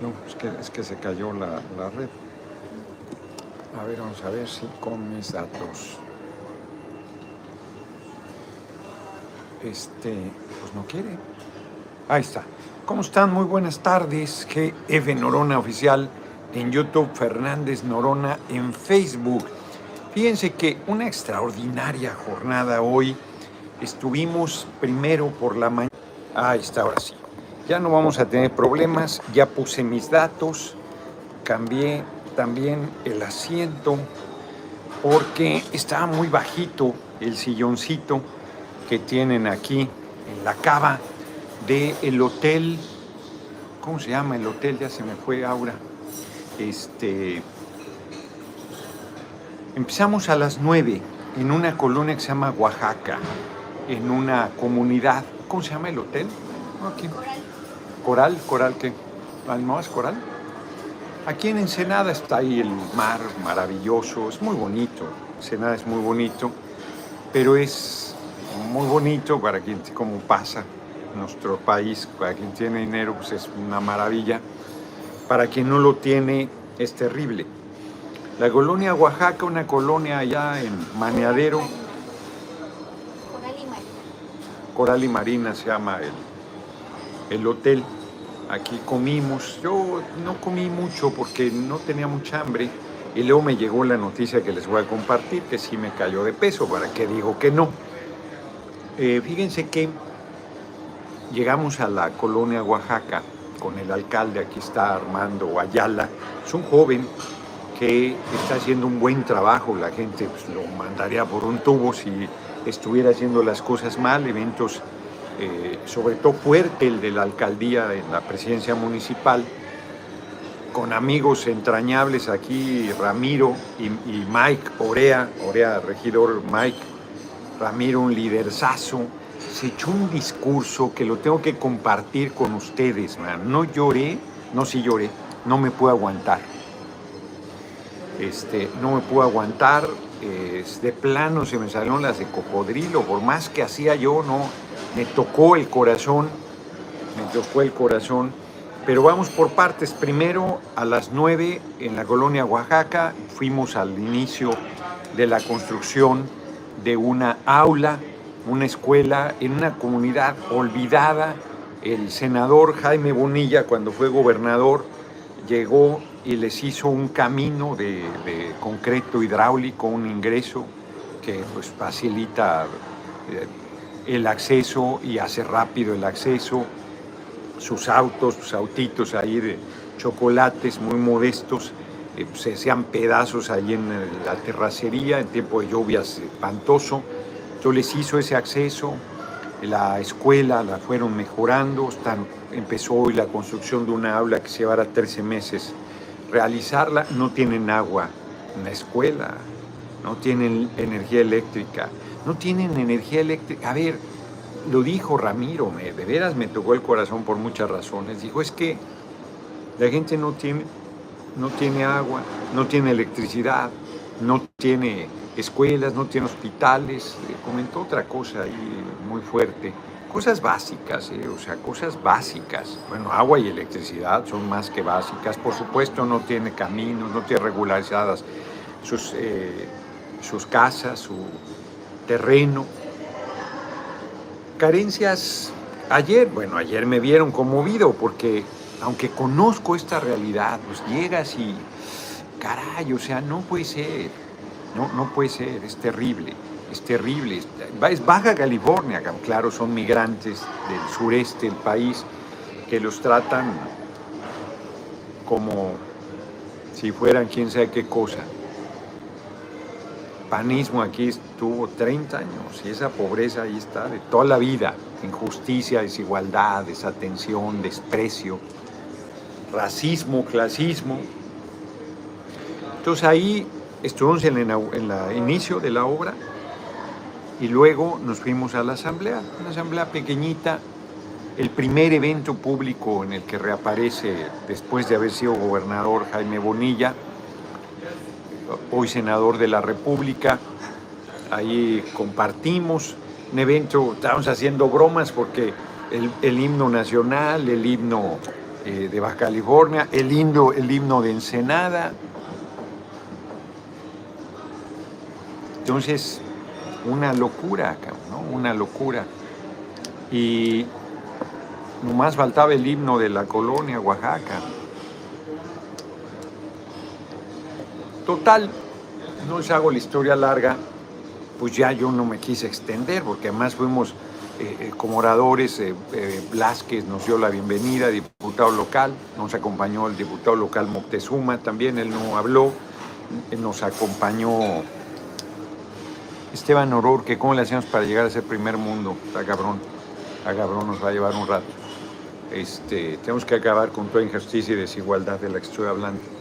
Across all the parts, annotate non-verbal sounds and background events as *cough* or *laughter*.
No, es que, es que se cayó la, la red. A ver, vamos a ver si con mis datos. Este, pues no quiere. Ahí está. ¿Cómo están? Muy buenas tardes. GF Norona Oficial en YouTube, Fernández Norona en Facebook. Fíjense que una extraordinaria jornada hoy. Estuvimos primero por la mañana. Ahí está, ahora sí. Ya no vamos a tener problemas. Ya puse mis datos. Cambié también el asiento porque estaba muy bajito el silloncito que tienen aquí en la cava del el hotel. ¿Cómo se llama el hotel? Ya se me fue Aura. Este. Empezamos a las 9 en una colonia que se llama Oaxaca, en una comunidad. ¿Cómo se llama el hotel? Aquí. Coral. Coral, ¿qué? ¿No es Coral? Aquí en Ensenada está ahí el mar maravilloso, es muy bonito. Ensenada es muy bonito, pero es muy bonito para quien, como pasa nuestro país, para quien tiene dinero, pues es una maravilla. Para quien no lo tiene, es terrible. La colonia Oaxaca, una colonia allá en Maneadero. Coral y Marina. Coral y Marina se llama el, el hotel. Aquí comimos. Yo no comí mucho porque no tenía mucha hambre. Y luego me llegó la noticia que les voy a compartir, que sí me cayó de peso. ¿Para qué digo que no? Eh, fíjense que llegamos a la colonia Oaxaca con el alcalde, aquí está Armando Ayala, es un joven que está haciendo un buen trabajo, la gente pues, lo mandaría por un tubo si estuviera haciendo las cosas mal, eventos eh, sobre todo fuerte el de la alcaldía en la presidencia municipal, con amigos entrañables aquí, Ramiro y, Mike Orea, Orea, regidor Mike, Ramiro, un liderzazo, se echó un discurso que lo tengo que compartir con ustedes. No lloré, no sí lloré, no me puedo aguantar. Este, no me puedo aguantar, es de plano se me salieron las de cocodrilo, por más que hacía yo, no, me tocó el corazón, me tocó el corazón. Pero vamos por partes. Primero, a las 9 en la colonia Oaxaca, fuimos al inicio de la construcción de una aula, una escuela en una comunidad olvidada. El senador Jaime Bonilla, cuando fue gobernador, llegó y les hizo un camino de, de concreto hidráulico, un ingreso que pues, facilita eh, el acceso y hace rápido el acceso. Sus autos, sus autitos ahí de chocolates muy modestos, eh, se hacían pedazos ahí en la terracería en tiempo de lluvias espantoso. Entonces les hizo ese acceso, la escuela la fueron mejorando, están, empezó hoy la construcción de una aula que llevará 13 meses realizarla, no tienen agua en la escuela, no tienen energía eléctrica, no tienen energía eléctrica. A ver, lo dijo Ramiro, me, de veras me tocó el corazón por muchas razones. Dijo, es que la gente no tiene, no tiene agua, no tiene electricidad, no tiene escuelas, no tiene hospitales. Eh, comentó otra cosa ahí muy fuerte. Cosas básicas, eh, o sea, cosas básicas. Bueno, agua y electricidad son más que básicas. Por supuesto, no tiene caminos, no tiene regularizadas sus, eh, sus casas, su terreno. Carencias, ayer, bueno, ayer me vieron conmovido porque aunque conozco esta realidad, pues llegas y, caray, o sea, no puede ser, no, no puede ser, es terrible, es terrible. Es Baja California, claro, son migrantes del sureste del país que los tratan como si fueran quién sabe qué cosa panismo aquí estuvo 30 años y esa pobreza ahí está de toda la vida. Injusticia, desigualdad, desatención, desprecio, racismo, clasismo. Entonces ahí estuvimos en el inicio de la obra y luego nos fuimos a la asamblea, una asamblea pequeñita, el primer evento público en el que reaparece después de haber sido gobernador Jaime Bonilla hoy senador de la República. Ahí compartimos un evento, estábamos haciendo bromas porque el, himno nacional, el himno eh, de Baja California, el, himno, el himno de Ensenada. Entonces, una locura, ¿no? Una locura. Y nomás faltaba el himno de la colonia Oaxaca. Total, no les hago la historia larga, pues ya yo no me quise extender, porque además fuimos eh, eh, como oradores, eh, Blasquez nos dio la bienvenida, diputado local, nos acompañó el diputado local Moctezuma, también él no habló, nos acompañó Esteban Oror, que cómo le hacíamos para llegar a ese primer mundo, está cabrón, está cabrón, nos va a llevar un rato. Este, tenemos que acabar con toda injusticia y desigualdad de la que estoy hablando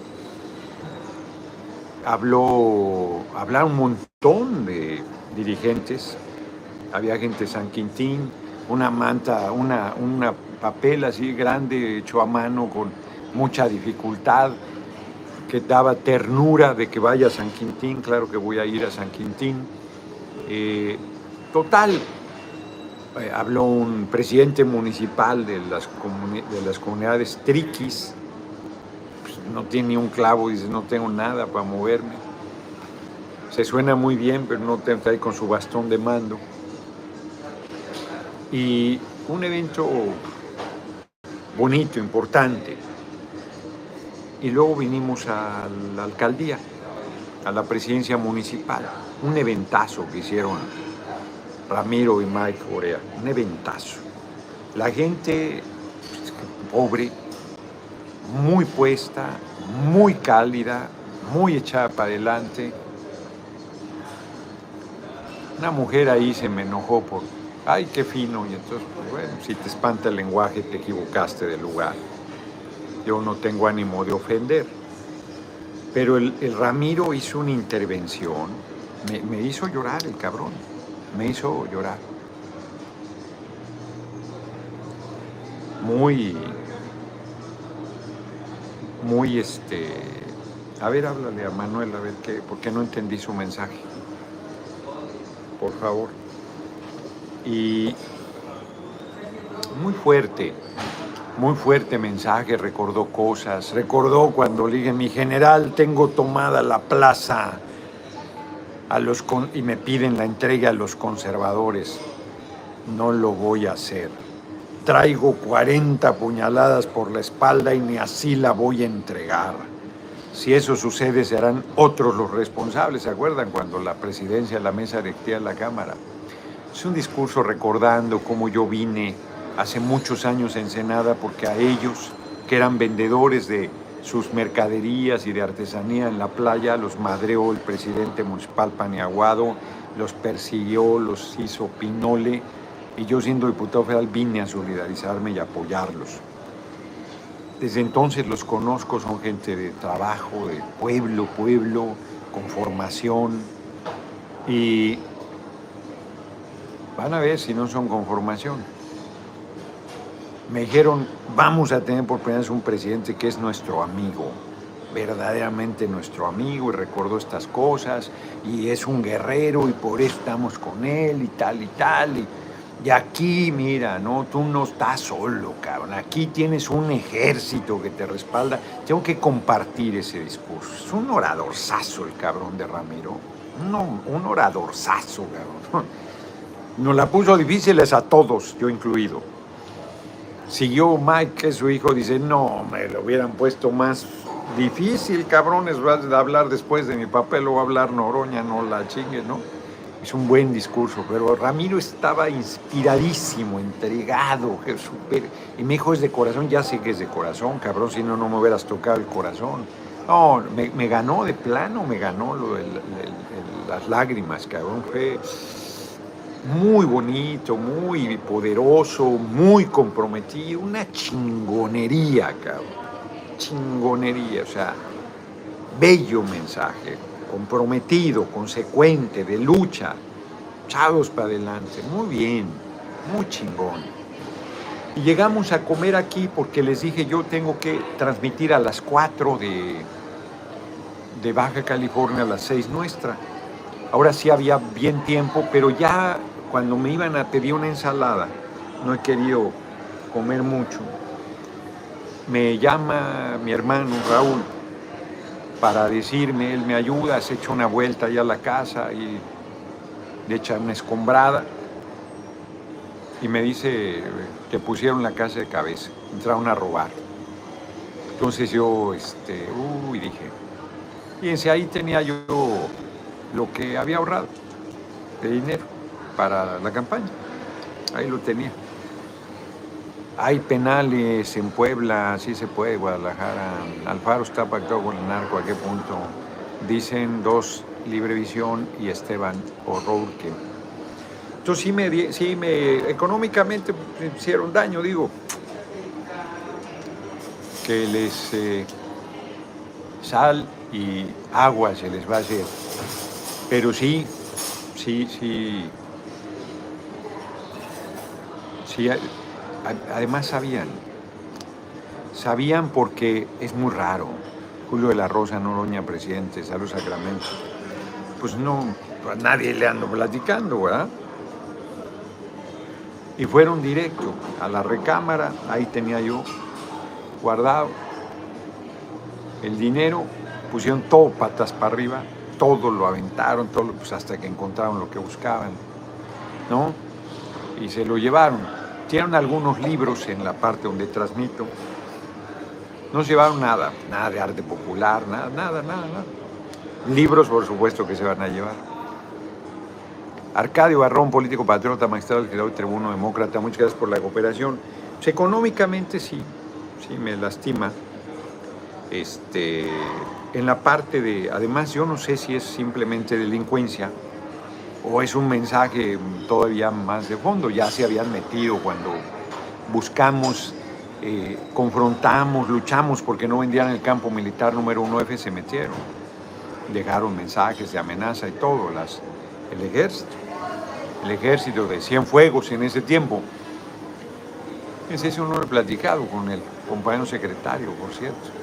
habló, hablaron un montón de dirigentes, había gente de San Quintín, una manta, una, una papel así grande hecho a mano con mucha dificultad, que daba ternura de que vaya a San Quintín, claro que voy a ir a San Quintín. Eh, total, eh, habló un presidente municipal de las, de las comunidades triquis, no tiene ni un clavo, dice, no tengo nada para moverme. Se suena muy bien, pero no está ahí con su bastón de mando. Y un evento bonito, importante. Y luego vinimos a la alcaldía, a la presidencia municipal. Un eventazo que hicieron Ramiro y Mike Corea. Un eventazo. La gente pues, pobre, muy puesta, muy cálida, muy echada para adelante. Una mujer ahí se me enojó por, ay, qué fino, y entonces, pues, bueno, si te espanta el lenguaje, te equivocaste de lugar. Yo no tengo ánimo de ofender. Pero el, Ramiro hizo una intervención, me, me hizo llorar el cabrón, me hizo llorar. Muy, muy este. A ver, háblale a Manuel, a ver qué, porque no entendí su mensaje. Por favor. Y muy fuerte, muy fuerte mensaje, recordó cosas, recordó cuando le dije, mi general, tengo tomada la plaza a los y me piden la entrega a los conservadores. No lo voy a hacer traigo 40 puñaladas por la espalda y ni así la voy a entregar. Si eso sucede, serán otros los responsables. ¿Se acuerdan cuando la presidencia, la mesa directiva de la Cámara? Es un discurso recordando cómo yo vine hace muchos años en Senada porque a ellos, que eran vendedores de sus mercaderías y de artesanía en la playa, los madreó el presidente municipal Paniaguado, los persiguió, los hizo pinole y yo siendo diputado federal vine a solidarizarme y apoyarlos. Desde entonces los conozco, son gente de trabajo, de pueblo, pueblo, con formación y van a ver si no son con formación. Me dijeron, vamos a tener por primera vez un presidente que es nuestro amigo, verdaderamente nuestro amigo y recordó estas cosas y es un guerrero y por eso estamos con él y tal y tal. Y aquí, mira, no, tú no estás solo, cabrón. Aquí tienes un ejército que te respalda. Tengo que compartir ese discurso. Es un oradorzazo el cabrón de Ramiro. No, un oradorzazo, cabrón. Nos la puso difíciles a todos, yo incluido. Siguió Mike, que su hijo, dice, no, me lo hubieran puesto más difícil, cabrones, vas a hablar después de mi papel o a hablar Noroña, no la chingue, ¿no? Es un buen discurso, pero Ramiro estaba inspiradísimo, entregado, super, y me dijo es de corazón, ya sé que es de corazón, cabrón, si no, no me hubieras tocado el corazón. No, me, ganó de plano, me ganó las lágrimas, cabrón, fue muy bonito, muy poderoso, muy comprometido, una chingonería, cabrón, chingonería, o sea, bello mensaje, comprometido, consecuente, de lucha, chavos para adelante, muy bien, muy chingón. Y llegamos a comer aquí porque les dije yo tengo que transmitir a las 4 de, de Baja California, a las 6 nuestra. Ahora sí había bien tiempo, pero ya cuando me iban a pedir una ensalada, no he querido comer mucho. me llama mi hermano Raúl para decirme, él me ayuda, se echa una vuelta allá a la casa y le echa una escombrada y me dice que pusieron la casa de cabeza, entraron a robar. Entonces yo, este, uy, dije, fíjense, ahí tenía yo lo que había ahorrado de dinero para la campaña, ahí lo tenía. Hay penales en Puebla, sí se puede, Guadalajara. Alfaro está pactado con el narco, ¿a qué punto? Dicen dos, Librevisión y Esteban O'Rourke. Entonces sí me, sí me, económicamente me hicieron daño, digo, que les eh, sal y agua se les va a hacer. Pero sí, sí, sí, sí, además sabían, sabían porque es muy raro. Julio de la Rosa Noroña, presidente, Salud Sacramento. Pues no, a nadie le ando platicando, ¿verdad? Y fueron directo a la recámara, ahí tenía yo guardado el dinero, pusieron todo patas para arriba, todo lo aventaron, todo, pues hasta que encontraron lo que buscaban, ¿no? Y se lo llevaron. Tienen algunos libros en la parte donde transmito. No se llevaron nada, nada de arte popular, nada, nada, nada, nada. Libros, por supuesto, que se van a llevar. Arcadio Barrón, político patriota, magistrado, legislador y tribuno demócrata, muchas gracias por la cooperación. Pues, económicamente sí, sí me lastima. Este, en la parte de, además yo no sé si es simplemente delincuencia o es un mensaje todavía más de fondo, ya se habían metido cuando buscamos, eh, confrontamos, luchamos porque no vendían el campo militar número 1F, se metieron, dejaron mensajes de amenaza y todo, las, el ejército, el ejército de Cienfuegos en ese tiempo. Es uno he platicado con el compañero secretario, por cierto.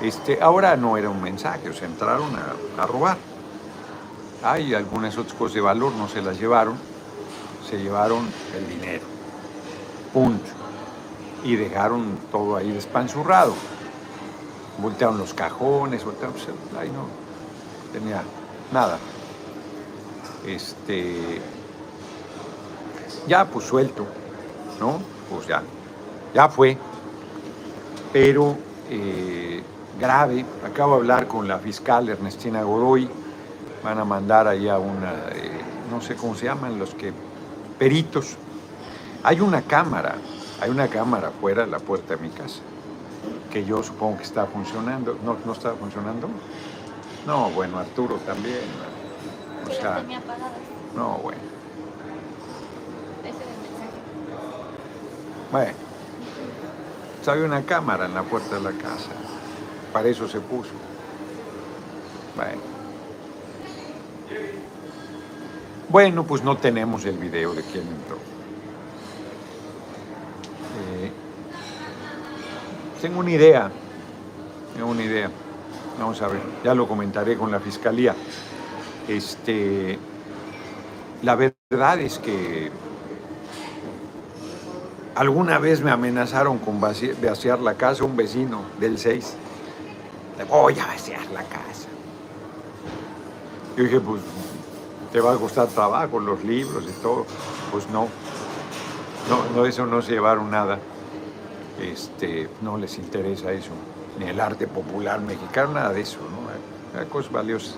Este, ahora no era un mensaje, o sea, entraron a, robar. Hay algunas otras cosas de valor, no se las llevaron, se llevaron el dinero. Punto. Y dejaron todo ahí despanzurrado. Voltearon los cajones, voltearon, pues, ahí no tenía nada. Este, ya pues suelto, ¿no? Pues ya, ya fue. Pero eh, grave. Acabo de hablar con la fiscal Ernestina Godoy. Van a mandar allá una, eh, no sé cómo se llaman, los que, peritos. Hay una cámara, hay una cámara fuera de la puerta de mi casa, que yo supongo que está funcionando. ¿No, no está funcionando? No, bueno, Arturo también. O sea, no, bueno. Bueno, hay una cámara en la puerta de la casa. Para eso se puso. Bueno. Bueno, pues no tenemos el video de quién entró. Eh, tengo una idea. Tengo una idea. Vamos a ver. Ya lo comentaré con la fiscalía. Este, la verdad es que alguna vez me amenazaron con vaciar la casa un vecino del 6 voy a vaciar la casa. Yo dije, pues te va a costar trabajo, los libros y todo. Pues no, no, eso no se llevaron nada. Este, no les interesa eso, ni el arte popular mexicano, nada de eso, ¿no? Hay cosas valiosas.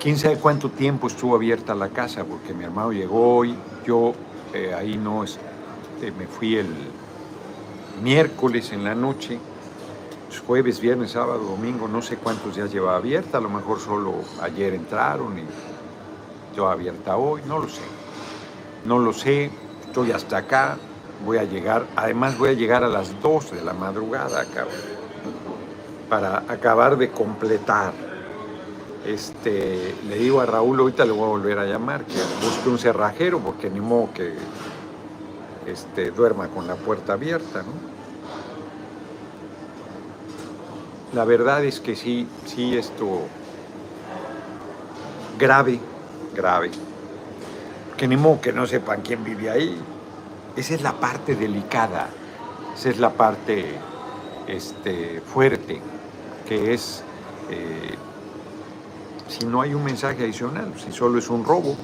¿Quién sabe cuánto tiempo estuvo abierta la casa? Porque mi hermano llegó hoy, yo eh, ahí no, este, me fui el miércoles en la noche, jueves, viernes, sábado, domingo, no sé cuántos días lleva abierta, a lo mejor solo ayer entraron y yo abierta hoy, no lo sé. No lo sé, estoy hasta acá, voy a llegar, además voy a llegar a las 2 de la madrugada acá, para acabar de completar. Este, le digo a Raúl, ahorita le voy a volver a llamar, que busque un cerrajero, porque ni modo que este, duerma con la puerta abierta, ¿no? La verdad es que sí, sí, esto grave, grave. Que ni modo que no sepan quién vive ahí. Esa es la parte delicada. Esa es la parte este, fuerte, que es eh, si no hay un mensaje adicional, si solo es un robo.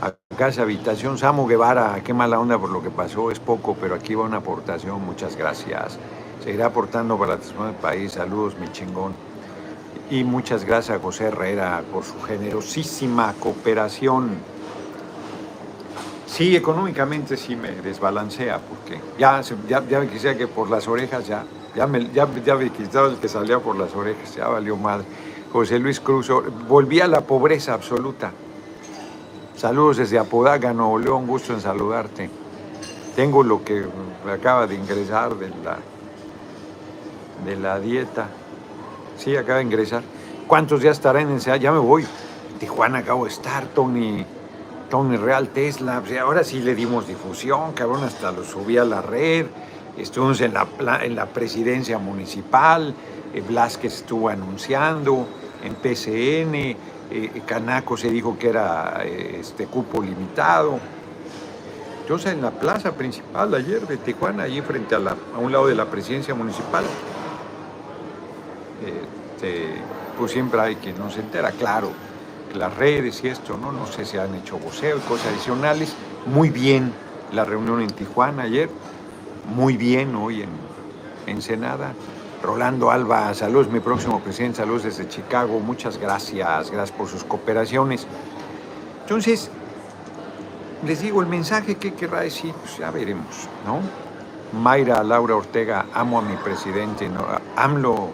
Acá es habitación, Samo Guevara, qué mala onda por lo que pasó, es poco, pero aquí va una aportación, muchas gracias. Seguirá aportando para el país, saludos mi chingón. Y muchas gracias a José Herrera por su generosísima cooperación. Sí, económicamente sí me desbalancea, porque ya, ya, ya me quisiera que por las orejas ya, ya me, ya, ya me quitaba el que salía por las orejas, ya valió madre. José Luis Cruz, volví a la pobreza absoluta. Saludos desde Apodaca, Nuevo León, gusto en saludarte. Tengo lo que acaba de ingresar de la, de la dieta. Sí, acaba de ingresar. ¿Cuántos días estará en enseñanza? Ya me voy. Tijuana acabo de estar, Tony, Tony Real Tesla. ahora sí le dimos difusión, cabrón, hasta lo subí a la red. Estuvimos en la, en la presidencia municipal. Eh, Blasquez estuvo anunciando en PCN, eh, Canaco se dijo que era eh, este cupo limitado. Sé, en la plaza principal ayer de Tijuana, allí frente a, la, a un lado de la presidencia municipal, este, pues siempre hay quien no se entera, claro, las redes y esto, ¿no? No sé si han hecho voceo y cosas adicionales. Muy bien la reunión en Tijuana ayer, muy bien hoy en Ensenada. Rolando Alba, saludos, mi próximo presidente, saludos desde Chicago, muchas gracias, gracias por sus cooperaciones. Entonces, les digo, el mensaje que querrá decir, pues ya veremos, ¿no? Mayra Laura Ortega, amo a mi presidente, no, AMLO,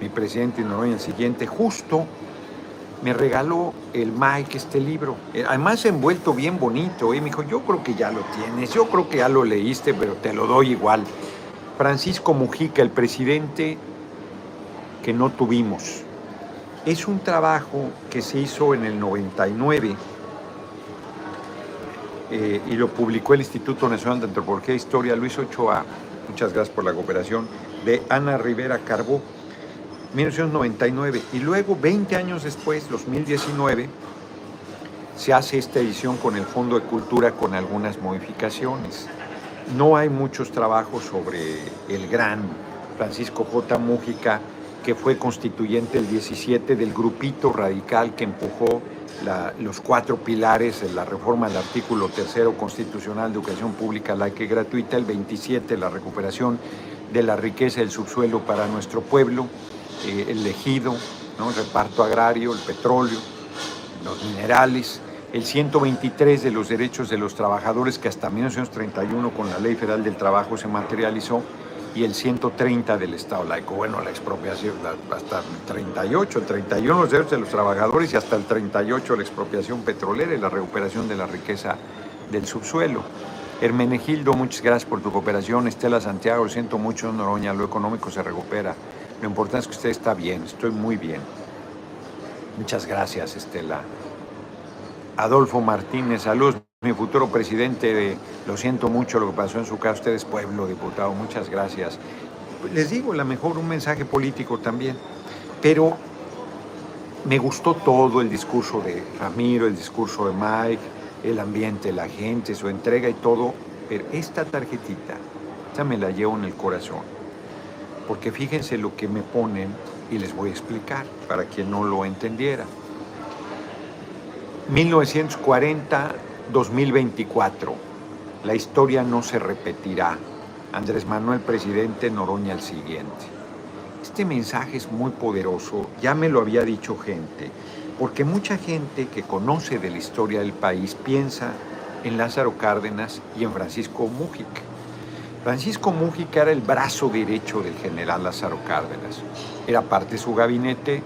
mi presidente Noroña, el siguiente, justo me regaló el Mike este libro, eh, además envuelto bien bonito, y me dijo, yo creo que ya lo tienes, yo creo que ya lo leíste, pero te lo doy igual. Francisco Mujica, el presidente que no tuvimos. Es un trabajo que se hizo en el 99 eh, y lo publicó el Instituto Nacional de Antropología e Historia, Luis Ochoa, muchas gracias por la cooperación, de Ana Rivera Carbó, 1999. Y luego, 20 años después, 2019, se hace esta edición con el Fondo de Cultura con algunas modificaciones. No hay muchos trabajos sobre el gran Francisco J. Mújica, que fue constituyente el 17 del grupito radical que empujó los cuatro pilares de la reforma del artículo tercero constitucional de educación pública laica y gratuita, el 27 la recuperación de la riqueza del subsuelo para nuestro pueblo, eh, el ejido, el reparto agrario, el petróleo, los minerales, el 123 de los derechos de los trabajadores que hasta 1931 con la Ley Federal del Trabajo se materializó y el 130 del Estado laico. Bueno, la expropiación hasta el 38, el 31 los derechos de los trabajadores y hasta el 38 la expropiación petrolera y la recuperación de la riqueza del subsuelo. Hermenegildo, muchas gracias por tu cooperación. Estela Santiago, lo siento mucho, Noroña, lo económico se recupera. Lo importante es que usted está bien, estoy muy bien. Muchas gracias, Estela. Adolfo Martínez, saludos, mi futuro presidente. De, lo siento mucho lo que pasó en su casa. Usted es pueblo, diputado, muchas gracias. Les digo, la mejor un mensaje político también. Pero me gustó todo el discurso de Ramiro, el discurso de Mike, el ambiente, la gente, su entrega y todo. Pero esta tarjetita, esta me la llevo en el corazón. Porque fíjense lo que me ponen y les voy a explicar para quien no lo entendiera. 1940-2024. La historia no se repetirá. Andrés Manuel presidente, Noroña el siguiente. Este mensaje es muy poderoso, ya me lo había dicho gente, porque mucha gente que conoce de la historia del país piensa en Lázaro Cárdenas y en Francisco Mújica. Francisco Mújica era el brazo derecho del general Lázaro Cárdenas. Era parte de su gabinete,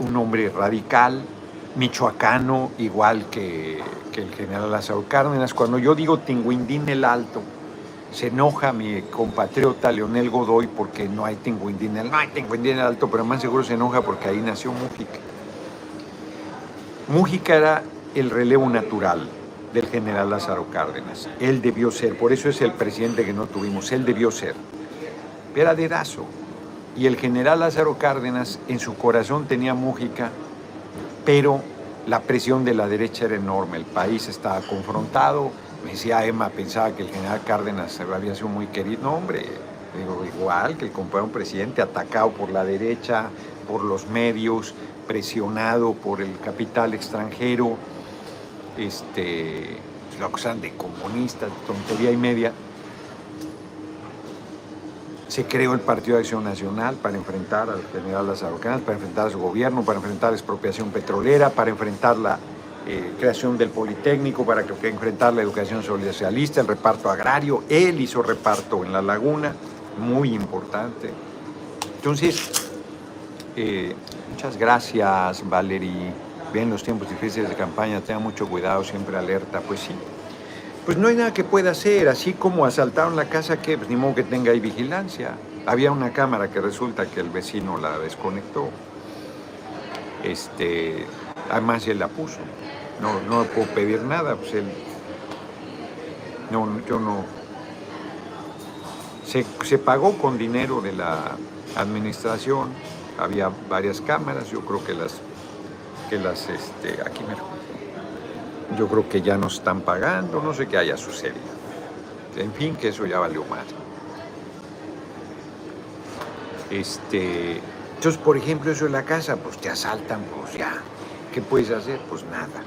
un hombre radical, michoacano, igual que, el general Lázaro Cárdenas. Cuando yo digo Tinguindín el Alto, se enoja mi compatriota Leonel Godoy porque no hay Tinguindín el, no hay Tinguindín el Alto, pero más seguro se enoja porque ahí nació Mújica. Mújica era el relevo natural del general Lázaro Cárdenas. Él debió ser, por eso es el presidente que no tuvimos, él debió ser. Era dedazo. Y el general Lázaro Cárdenas en su corazón tenía Mújica pero la presión de la derecha era enorme, el país estaba confrontado, Me decía Emma, pensaba que el general Cárdenas había sido muy querido. No, hombre, digo, igual que el compañero presidente, atacado por la derecha, por los medios, presionado por el capital extranjero, este, lo acusan de comunista, tontería y media. Se creó el Partido de Acción Nacional para enfrentar al general Lázaro Cárdenas, para enfrentar a su gobierno, para enfrentar la expropiación petrolera, para enfrentar la eh, creación del Politécnico, para que, enfrentar la educación socialista, el reparto agrario. Él hizo reparto en la laguna, muy importante. Entonces, eh, muchas gracias, Valerie. Ven los tiempos difíciles de campaña, tenga mucho cuidado, siempre alerta. Pues sí, pues no hay nada que pueda hacer, así como asaltaron la casa, que pues ni modo que tenga ahí vigilancia. Había una cámara que resulta que el vecino la desconectó. Este, además él la puso. No, no puedo pedir nada, pues él. No, yo no. Se, se pagó con dinero de la administración. Había varias cámaras, yo creo que las, este, aquí me yo creo que ya nos están pagando, no sé qué haya sucedido. En fin, que eso ya valió mal. Este, entonces, por ejemplo, eso en la casa, pues te asaltan, pues ya. ¿Qué puedes hacer? Pues nada.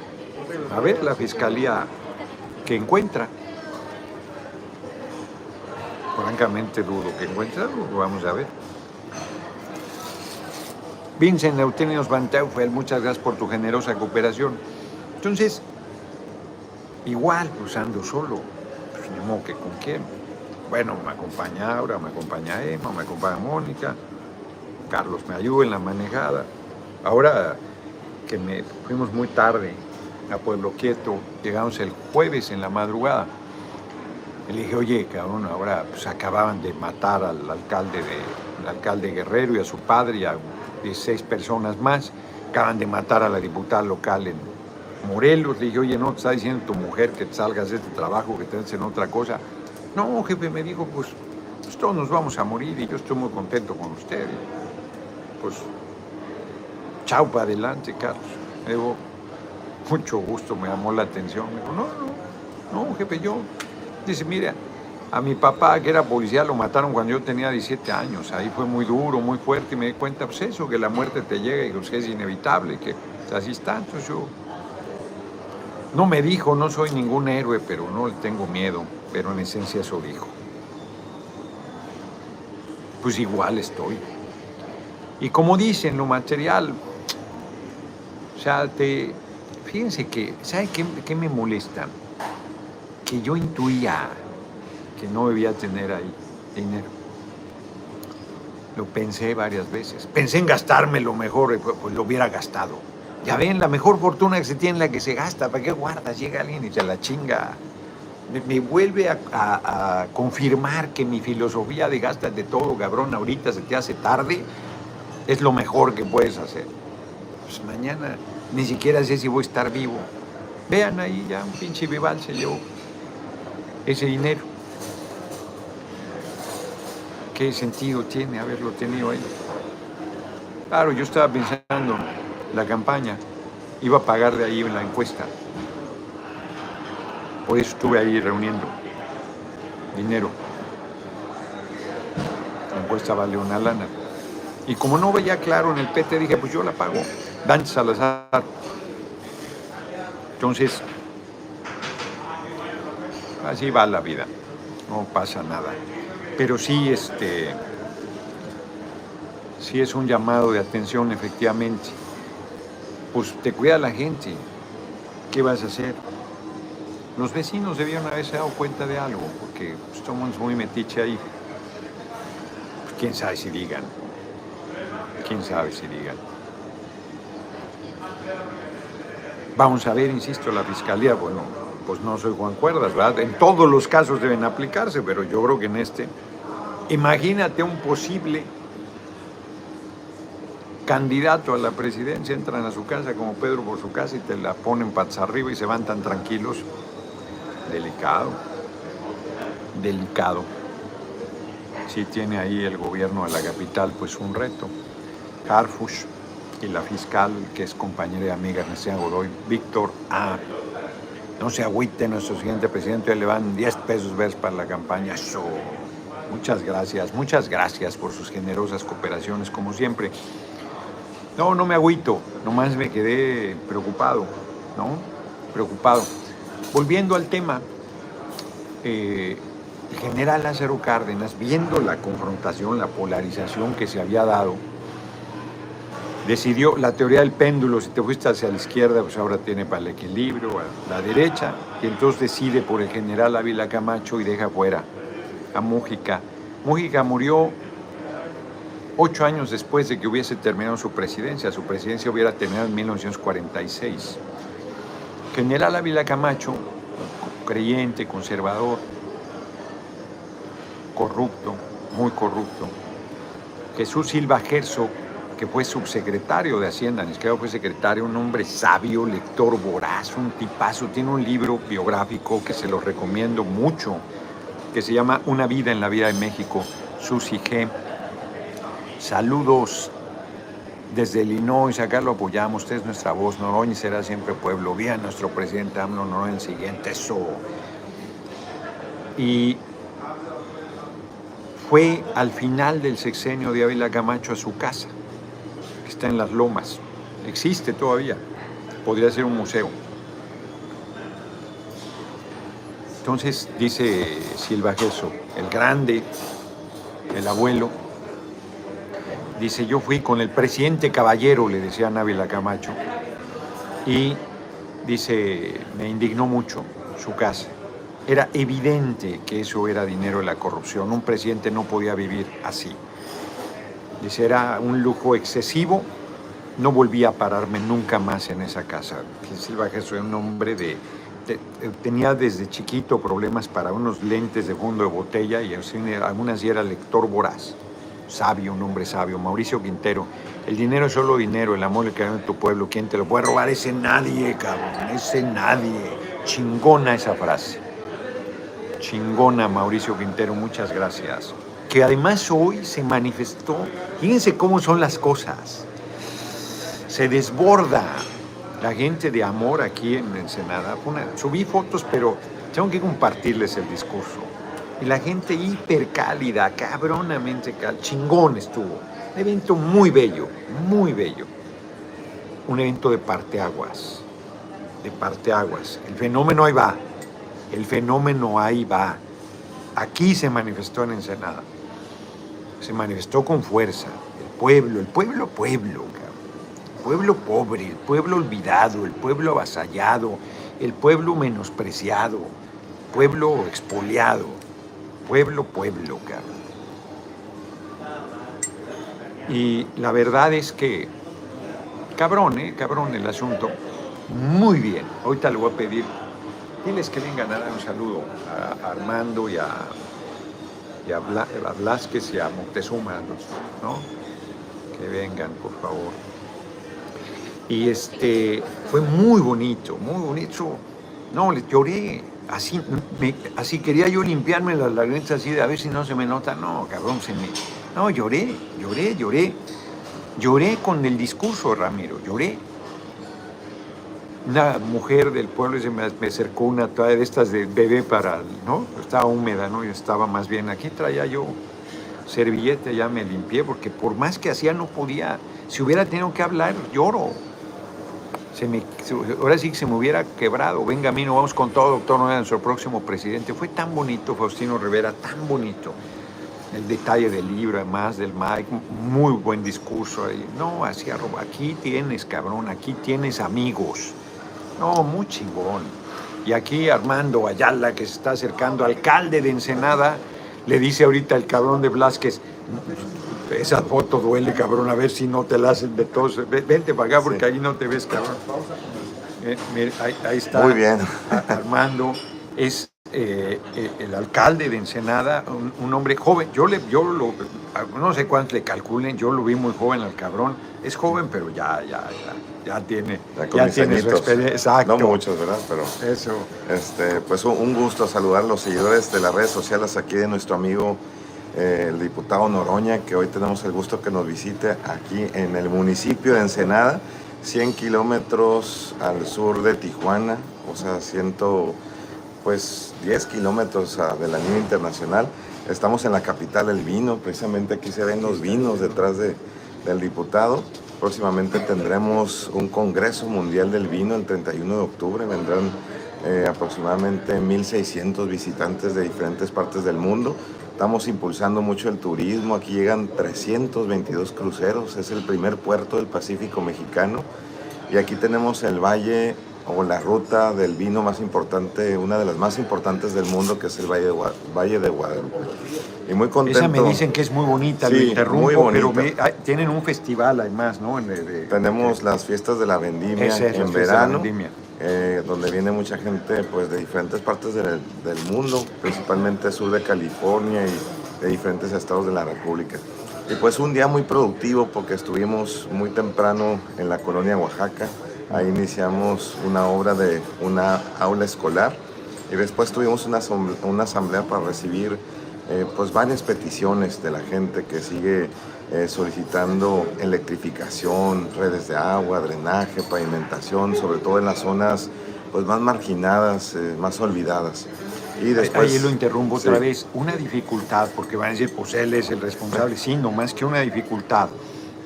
A ver la fiscalía que encuentra. Francamente dudo que encuentre lo vamos a ver. Vincent Eutenios Van Teufel, muchas gracias por tu generosa cooperación. Entonces, Igual, pues ando solo, pues ni modo que con quién. Bueno, me acompaña Aura, me acompaña Emma, me acompaña Mónica, Carlos me ayuda en la manejada. Ahora que me fuimos muy tarde a Pueblo Quieto, llegamos el jueves en la madrugada. Le dije, oye, cabrón, ahora pues acababan de matar al alcalde de, alcalde Guerrero y a su padre y a 16 personas más. Acaban de matar a la diputada local en, Morelos, le dije, oye, no, te está diciendo tu mujer que te salgas de este trabajo, que te en otra cosa. No, jefe, me dijo, pues, pues, todos nos vamos a morir y yo estoy muy contento con usted. Pues, chao para adelante, Carlos. Me mucho gusto, me llamó la atención. Me dijo, no, no, no, jefe, yo. Dice, mira, a mi papá, que era policía, lo mataron cuando yo tenía 17 años. Ahí fue muy duro, muy fuerte. Y me di cuenta, pues eso, que la muerte te llega y que es inevitable, que así está. Entonces yo no me dijo, no soy ningún héroe, pero no le tengo miedo, pero en esencia eso dijo. Pues igual estoy. Y como dicen, lo material, o sea, te, fíjense que, ¿sabe qué, qué me molesta? Que yo intuía no debía tener ahí dinero. Lo pensé varias veces. Pensé en gastarme lo mejor, pues lo hubiera gastado ya ven, la mejor fortuna que se tiene es la que se gasta. ¿Para qué guardas? Llega alguien y se la chinga. Me, vuelve a, confirmar que mi filosofía de gastas de todo, cabrón, ahorita se te hace tarde, es lo mejor que puedes hacer. Pues mañana ni siquiera sé si voy a estar vivo. Vean ahí ya un pinche vival se llevó ese dinero. ¿Qué sentido tiene haberlo tenido ahí? Claro, yo estaba pensando, la campaña, iba a pagar de ahí en la encuesta. Por eso estuve ahí reuniendo dinero. La encuesta vale una lana. Y como no veía claro en el PT, dije, pues yo la pago. Dante Salazar. Entonces, así va la vida. No pasa nada. Pero sí, este, sí es un llamado de atención, efectivamente pues te cuida la gente. ¿Qué vas a hacer? Los vecinos debieron haberse dado cuenta de algo, porque estamos muy metiche ahí. Pues, quién sabe si digan. Quién sabe si digan. Vamos a ver, insisto, la fiscalía, bueno, pues no soy Juan Cuerdas, ¿verdad? En todos los casos deben aplicarse, pero yo creo que en este, imagínate un posible candidato a la presidencia entran a su casa como Pedro por su casa y te la ponen patas arriba y se van tan tranquilos. Delicado, delicado. Sí tiene ahí el gobierno de la capital pues un reto. Harfush y la fiscal que es compañera y amiga de Godoy, Víctor A. No se agüite nuestro siguiente presidente, le van 10 pesos verdes para la campaña. Eso. Muchas gracias, muchas gracias por sus generosas cooperaciones, como siempre. No, no me agüito, nomás me quedé preocupado, ¿no? Preocupado. Volviendo al tema, eh, el general Lázaro Cárdenas, viendo la confrontación, la polarización que se había dado, decidió la teoría del péndulo, si te fuiste hacia la izquierda, pues ahora tiene para el equilibrio, a la derecha, y entonces decide por el general Ávila Camacho y deja fuera a Mújica. Mújica murió ocho años después de que hubiese terminado su presidencia. Su presidencia hubiera terminado en 1946. General Ávila Camacho, creyente, conservador, corrupto, muy corrupto. Jesús Silva Gerso, que fue subsecretario de Hacienda, ni siquiera fue secretario, un hombre sabio, lector voraz, un tipazo, tiene un libro biográfico que se lo recomiendo mucho, que se llama Una vida en la vida de México, Susi G. Saludos desde Illinois, acá lo apoyamos, usted es nuestra voz, Noroña será siempre pueblo, bien nuestro presidente AMLO Noroña el siguiente, eso. Y fue al final del sexenio de Ávila Camacho a su casa, está en las lomas. Existe todavía. Podría ser un museo. Entonces dice Silva Gesso, el grande, el abuelo, dice, yo fui con el presidente caballero, le decía Ávila Camacho, y dice, me indignó mucho su casa. Era evidente que eso era dinero de la corrupción. Un presidente no podía vivir así. Dice, era un lujo excesivo. No volví a pararme nunca más en esa casa. Silva Jesús era un hombre de, de, Tenía desde chiquito problemas para unos lentes de fondo de botella y algunas y era lector voraz. Sabio, un hombre sabio. Mauricio Quintero. El dinero es solo dinero, el amor le queda en tu pueblo. ¿Quién te lo puede robar? Ese nadie, cabrón. Ese nadie. Chingona esa frase chingona Mauricio Quintero, muchas gracias. Que además hoy se manifestó, fíjense cómo son las cosas, se desborda la gente de amor aquí en Ensenada. subí fotos, pero tengo que compartirles el discurso. Y la gente hiper cálida, cabronamente cálida, chingón estuvo. Un evento muy bello, muy bello. Un evento de parteaguas, de parteaguas. El fenómeno ahí va, el fenómeno ahí va. Aquí se manifestó en Ensenada. Se manifestó con fuerza. El pueblo, el pueblo, pueblo. El pueblo pobre, el pueblo olvidado, el pueblo avasallado, el pueblo menospreciado, pueblo expoliado. Pueblo, pueblo, cabrón. Y la verdad es que, cabrón, ¿eh? Cabrón el asunto. Muy bien. Ahorita le voy a pedir Diles que vengan a dar un saludo a Armando y a, y a, Blasquez y a Montezuma, ¿no? Que vengan, por favor. Y este, fue muy bonito, muy bonito. No, lloré, así, así quería yo limpiarme las lágrimas así de a ver si no se me nota. No, cabrón, se me... No, lloré, lloré, lloré. Lloré con el discurso, Ramiro, lloré una mujer del pueblo se me, acercó una toalla de estas de bebé para, ¿no? Estaba húmeda, ¿no? Yo estaba más bien, aquí traía yo servilleta, ya me limpié, porque por más que hacía no podía, si hubiera tenido que hablar, lloro. Se me, ahora sí que se me hubiera quebrado. Venga, a mí no vamos con todo, doctor, no nuestro próximo presidente. Fue tan bonito, Faustino Rivera, tan bonito. El detalle del libro, además del Mike, muy buen discurso ahí. No, así aquí tienes, cabrón, aquí tienes amigos no, muy chingón. Y aquí Armando Ayala, que se está acercando, alcalde de Ensenada, le dice ahorita el cabrón de Blasquez, esa foto duele, cabrón, a ver si no te la hacen de todos. Vente para acá porque ahí no te ves, cabrón. Eh, ahí, está. Muy bien. Armando es eh, eh, el alcalde de Ensenada, un, hombre joven. Yo, le, yo lo, no sé cuántos le calculen, yo lo vi muy joven al cabrón. Es joven, pero ya, ya, ya ya tiene, ya, tiene su Exacto. No muchos, ¿verdad? Pero eso. Este, pues un gusto saludar a los seguidores de las redes sociales aquí de nuestro amigo eh, el diputado Noroña, que hoy tenemos el gusto que nos visite aquí en el municipio de Ensenada, 100 kilómetros al sur de Tijuana, o sea, ciento, pues 10 kilómetros de la línea internacional. Estamos en la capital del vino, precisamente aquí se ven los vinos detrás de, del diputado. Próximamente tendremos un Congreso Mundial del Vino el 31 de octubre. Vendrán eh, aproximadamente 1.600 visitantes de diferentes partes del mundo. Estamos impulsando mucho el turismo. Aquí llegan 322 cruceros. Es el primer puerto del Pacífico mexicano. Y aquí tenemos el valle o la ruta del vino más importante, una de las más importantes del mundo, que es el Valle de, valle de Guadalupe. Y muy contento. Esa me dicen que es muy bonita, sí, interrumpo, pero tienen un festival además, ¿no? Tenemos las fiestas de la vendimia en verano. Eh, donde viene mucha gente pues, de diferentes partes del, del, mundo, principalmente sur de California y de diferentes estados de la República. Y pues un día muy productivo porque estuvimos muy temprano en la colonia Oaxaca, ahí iniciamos una obra de una aula escolar y después tuvimos una, una asamblea para recibir eh, pues varias peticiones de la gente que sigue eh, solicitando electrificación, redes de agua, drenaje, pavimentación, sobre todo en las zonas pues, más marginadas, eh, más olvidadas. Y después, Ahí lo interrumpo otra vez. Una dificultad, porque van a decir, pues él es el responsable. Sí, no más que una dificultad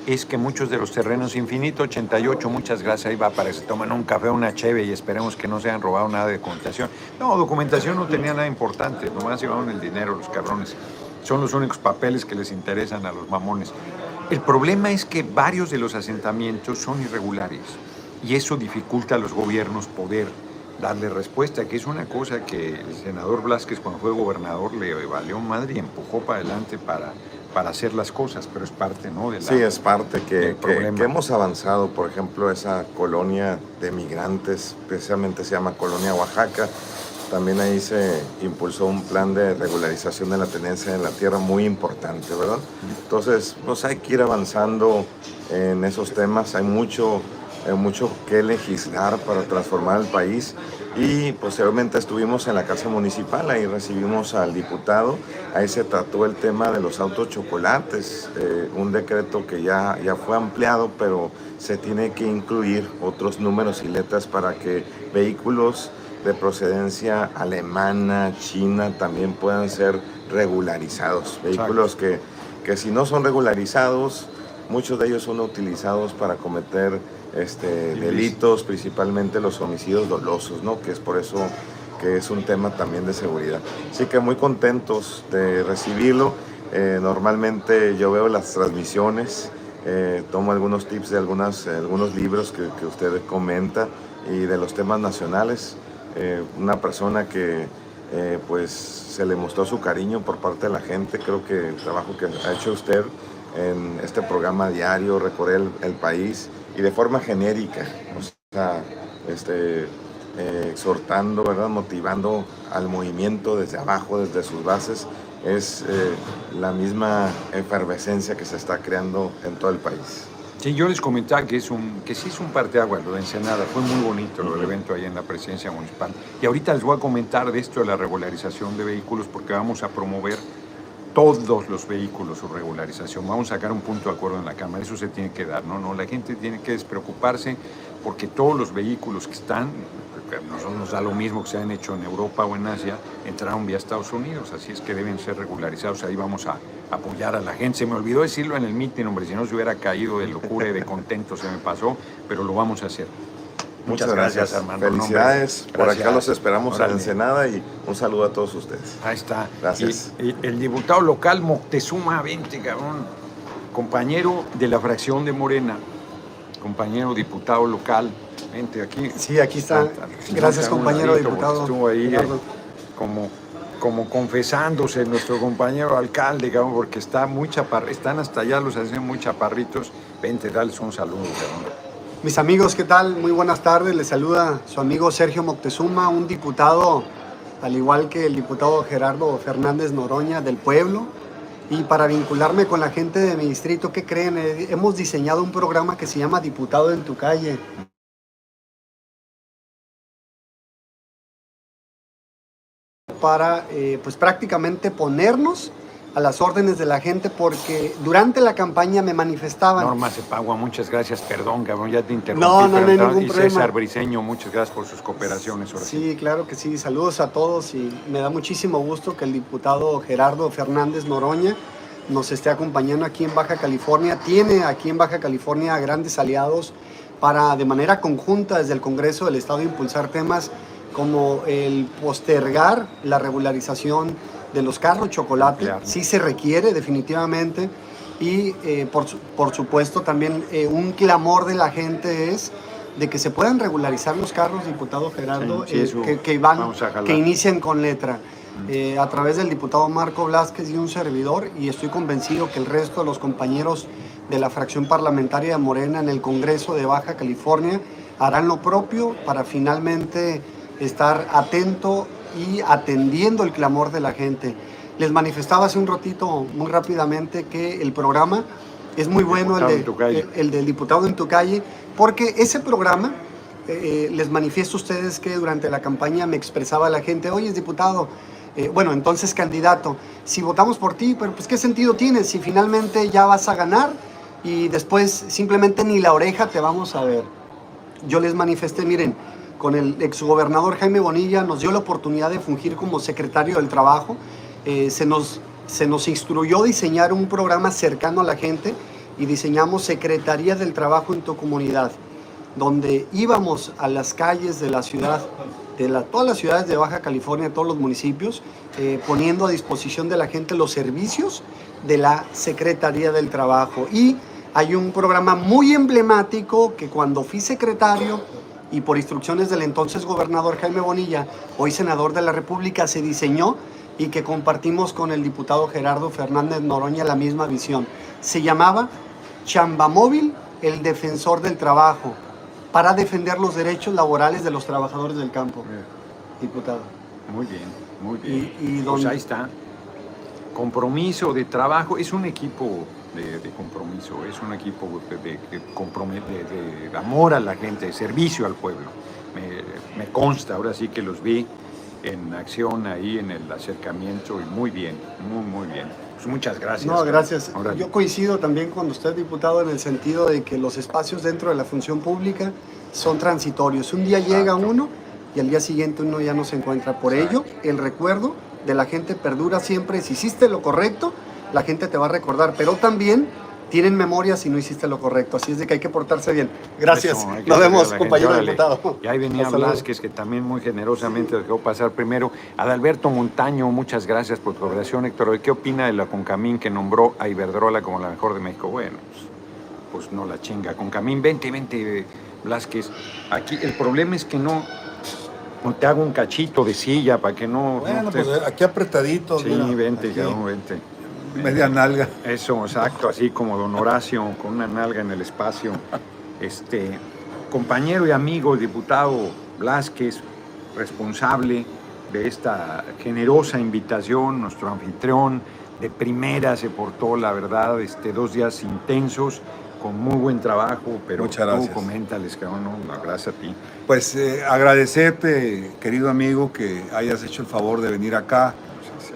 es que muchos de los terrenos Infinito 88, muchas gracias, ahí va para que se tomen un café, una cheve y esperemos que no se hayan robado nada de documentación. No, documentación no tenía nada importante, nomás llevaron el dinero los cabrones. Son los únicos papeles que les interesan a los mamones. El problema es que varios de los asentamientos son irregulares y eso dificulta a los gobiernos poder darle respuesta, que es una cosa que el senador Blasquez cuando fue gobernador le valió madre y empujó para adelante para, para hacer las cosas, pero es parte, ¿no? De sí, es parte que, que, que, hemos avanzado, por ejemplo, esa colonia de migrantes, precisamente se llama Colonia Oaxaca, también ahí se impulsó un plan de regularización de la tenencia en la tierra muy importante, ¿verdad? Entonces, pues hay que ir avanzando en esos temas, hay mucho, hay mucho que legislar para transformar el país y posteriormente estuvimos en la Casa Municipal, ahí recibimos al diputado, ahí se trató el tema de los autos chocolates, eh, un decreto que ya, ya fue ampliado, pero se tiene que incluir otros números y letras para que vehículos de procedencia alemana, china, también puedan ser regularizados. Vehículos que, que si no son regularizados, muchos de ellos son utilizados para cometer este, delitos, principalmente los homicidios dolosos, ¿no? que es por eso que es un tema también de seguridad. Así que muy contentos de recibirlo. Eh, normalmente yo veo las transmisiones, eh, tomo algunos tips de algunas, algunos libros que, que usted comenta y de los temas nacionales. Eh, una persona que eh, pues se le mostró su cariño por parte de la gente. Creo que el trabajo que ha hecho usted en este programa diario, recorrer el, país y de forma genérica, o sea, este, eh, exhortando, ¿verdad? motivando al movimiento desde abajo, desde sus bases, es la misma efervescencia que se está creando en todo el país. Sí, yo les comentaba que, es un, que sí es un parteaguas lo de Ensenada, fue muy bonito el evento ahí en la presidencia municipal. Y ahorita les voy a comentar de esto de la regularización de vehículos porque vamos a promover todos los vehículos su regularización. Vamos a sacar un punto de acuerdo en la Cámara, eso se tiene que dar, ¿no? no La gente tiene que despreocuparse porque todos los vehículos que están, nosotros nos da lo mismo que se han hecho en Europa o en Asia, entraron vía Estados Unidos, así es que deben ser regularizados. Ahí vamos a apoyar a la gente. Se me olvidó decirlo en el mitin, hombre, si no se hubiera caído de locura y de contento se me pasó, pero lo vamos a hacer. Muchas, gracias, Armando. Felicidades. Por acá los esperamos en Ensenada y un saludo a todos ustedes. Ahí está. Gracias. Y, el diputado local Moctezuma 20, cabrón, compañero de la fracción de Morena, compañero diputado local. Vente aquí. Sí, aquí está. Gracias, compañero diputado. Estuvo ahí eh, como, como confesándose nuestro compañero alcalde, digamos, porque está muy chapar, están hasta allá, los hacen muy chaparritos. Vente, dales un saludo, Mis amigos, ¿qué tal? Muy buenas tardes. Les saluda su amigo Sergio Moctezuma, un diputado, al igual que el diputado Gerardo Fernández Noroña del pueblo y para vincularme con la gente de mi distrito, ¿qué creen? Eh, hemos diseñado un programa que se llama Diputado en tu calle. Para, eh, pues prácticamente ponernos a las órdenes de la gente porque durante la campaña me manifestaban. Norma Cepagua, muchas gracias, perdón, cabrón, ya te interrumpí. No, no, no hay ningún y problema. César Briseño, muchas gracias por sus cooperaciones. ahora Sí, claro que sí. Saludos a todos y me da muchísimo gusto que el diputado Gerardo Fernández Noroña nos esté acompañando aquí en Baja California. Tiene aquí en Baja California grandes aliados para de manera conjunta desde el Congreso del Estado impulsar temas como el postergar la regularización de los carros chocolate. Claro. Sí se requiere definitivamente. Y eh, por, por supuesto también eh, un clamor de la gente es de que se puedan regularizar los carros, diputado Gerardo, Sí, sí, eh, que, que van, que inician con letra. eh, a través del diputado Marco Blasquez y un servidor, y estoy convencido que el resto de los compañeros de la fracción parlamentaria de Morena en el Congreso de Baja California harán lo propio para finalmente estar atento y atendiendo el clamor de la gente. Les manifestaba hace un ratito, muy rápidamente, que el programa es muy bueno, el, de- el- el del diputado en tu calle, porque ese programa, eh, les manifiesto a ustedes que durante la campaña me expresaba la gente, oye, diputado, eh, bueno, entonces candidato, si votamos por ti, pero pues qué sentido tiene si finalmente ya vas a ganar y después simplemente ni la oreja te vamos a ver. Yo les manifesté, miren, con el exgobernador Jaime Bonilla nos dio la oportunidad de fungir como secretario del trabajo, eh, se, nos, se nos instruyó diseñar un programa cercano a la gente y diseñamos Secretaría del Trabajo en tu comunidad, donde íbamos a las calles de la ciudad, de la, todas las ciudades de Baja California, todos los municipios, eh, poniendo a disposición de la gente los servicios de la Secretaría del Trabajo. Y hay un programa muy emblemático que cuando fui secretario y por instrucciones del entonces gobernador Jaime Bonilla, hoy senador de la República, se diseñó y que compartimos con el diputado Gerardo Fernández Noroña la misma visión. Se llamaba Chamba Móvil, el defensor del trabajo, para defender los derechos laborales de los trabajadores del campo, diputado. Muy bien, muy bien. Y- y pues ahí está. Compromiso de trabajo, es un equipo de, de compromiso, es un equipo de, de- de amor a la gente, de servicio al pueblo. Me, me consta, ahora sí que los vi en acción ahí en el acercamiento y muy bien, muy, muy bien. Pues muchas gracias. No, gracias. Ahora- Yo coincido también con usted, diputado, en el sentido de que los espacios dentro de la función pública son transitorios. Un día llega Exacto. uno y al día siguiente uno ya no se encuentra. Por ello, el recuerdo de la gente perdura siempre. Si hiciste lo correcto, la gente te va a recordar, pero también tienen memoria si no hiciste lo correcto. Así es de que hay que portarse bien. Gracias. Eso, Nos vemos, compañero gente, diputado. Y ahí venía. Blasquez, que también muy generosamente dejó pasar primero. Adalberto Montaño, muchas gracias por tu oración, Héctor. ¿Qué opina de la Concamín que nombró a Iberdrola como la mejor de México? Bueno, pues, pues no la chinga. Concamín, vente, vente, Blasquez. Aquí el problema es que no, no te hago un cachito de silla para que no... Bueno, no te- pues aquí apretadito. Sí, mira, vente, aquí, cabrón, vente. *laughs* Media nalga. Eso, exacto, así como don Horacio, con una nalga en el espacio. Este, compañero y amigo, diputado Blasquez, responsable de esta generosa invitación, nuestro anfitrión, de primera se portó, la verdad, este, dos días intensos, con muy buen trabajo, pero Muchas gracias. tú coméntales, cabrón, no, gracias a ti. Pues eh, agradecerte, querido amigo, que hayas hecho el favor de venir acá,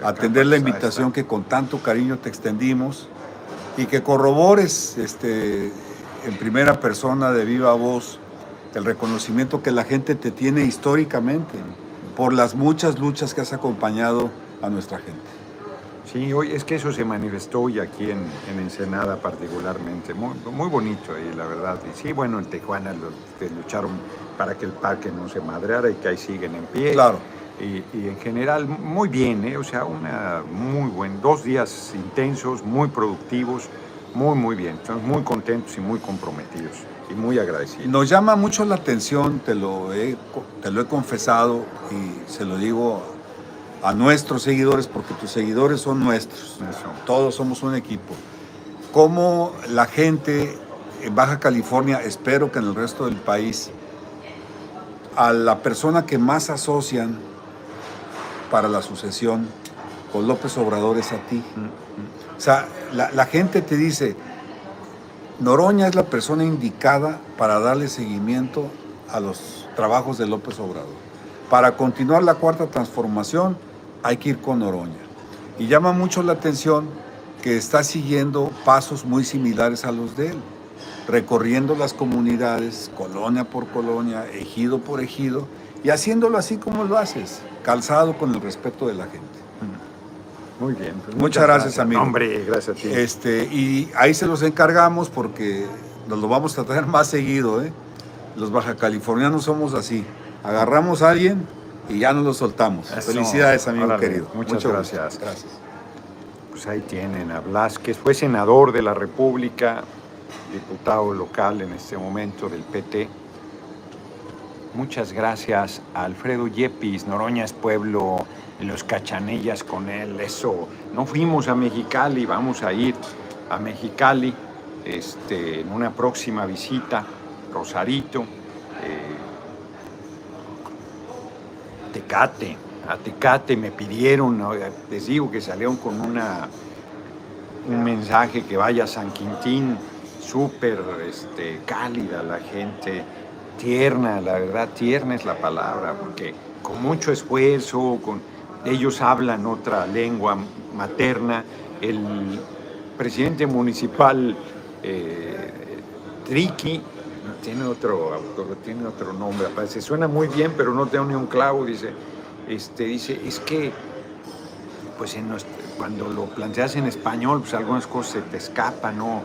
atender la invitación que con tanto cariño te extendimos y que corrobores este, en primera persona de viva voz el reconocimiento que la gente te tiene históricamente por las muchas luchas que has acompañado a nuestra gente. Sí, hoy es que eso se manifestó hoy aquí en, en Ensenada particularmente. Muy, muy bonito ahí, la verdad. Y sí, bueno, en Tijuana lo- que lucharon para que el parque no se madreara y que ahí siguen en pie. Claro. Y, y en general, muy bien, ¿eh? O sea, una muy buen, dos días intensos, muy productivos, muy, muy bien. Estamos muy contentos y muy comprometidos y muy agradecidos. Nos llama mucho la atención, te lo he, te lo he confesado y se lo digo a nuestros seguidores, porque tus seguidores son nuestros. Eso. Todos somos un equipo. Cómo la gente en Baja California, espero que en el resto del país, a la persona que más asocian para la sucesión con López Obrador es a ti. O sea, la, gente te dice, Noroña es la persona indicada para darle seguimiento a los trabajos de López Obrador. Para continuar la cuarta transformación hay que ir con Noroña. Y llama mucho la atención que está siguiendo pasos muy similares a los de él, recorriendo las comunidades, colonia por colonia, ejido por ejido, y haciéndolo así como lo haces, calzado con el respeto de la gente. Muy bien. pues Muchas gracias, amigo. Hombre, gracias a ti. Este, y ahí se los encargamos porque nos lo vamos a traer *laughs* más seguido. ¿eh? Los baja californianos somos así. Agarramos a alguien y ya nos lo soltamos. Eso. Felicidades, amigo querido. muchas Mucho gusto. gracias. Gracias. Pues ahí tienen a Blasquez, fue senador de la República, diputado local en este momento del PT. Muchas gracias a Alfredo Yepis, Noroña es pueblo, los cachanillas con él, eso. No fuimos a Mexicali, vamos a ir a Mexicali este, en una próxima visita, Rosarito, eh, Tecate, a Tecate me pidieron, les digo que salieron con una, un mensaje que vaya a San Quintín, súper este, cálida la gente, tierna, la verdad, tierna es la palabra, porque con mucho esfuerzo, con, ellos hablan otra lengua materna, el presidente municipal eh, Triqui tiene otro, autor- tiene otro nombre, parece, suena muy bien, pero no tengo ni un clavo, dice, este, dice, es que pues cuando lo planteas en español, pues algunas cosas se te escapan, no,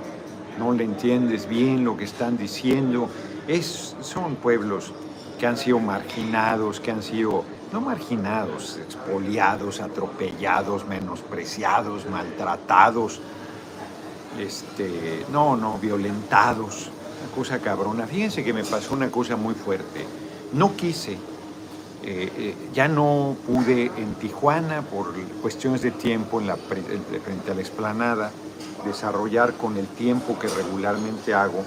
no le entiendes bien lo que están diciendo. Es, son pueblos que han sido marginados, que han sido, no marginados, expoliados, atropellados, menospreciados, maltratados, este, no, no, violentados, una cosa cabrona. Fíjense que me pasó una cosa muy fuerte. No quise eh, eh, ya no pude en Tijuana por cuestiones de tiempo en la, frente a la explanada desarrollar con el tiempo que regularmente hago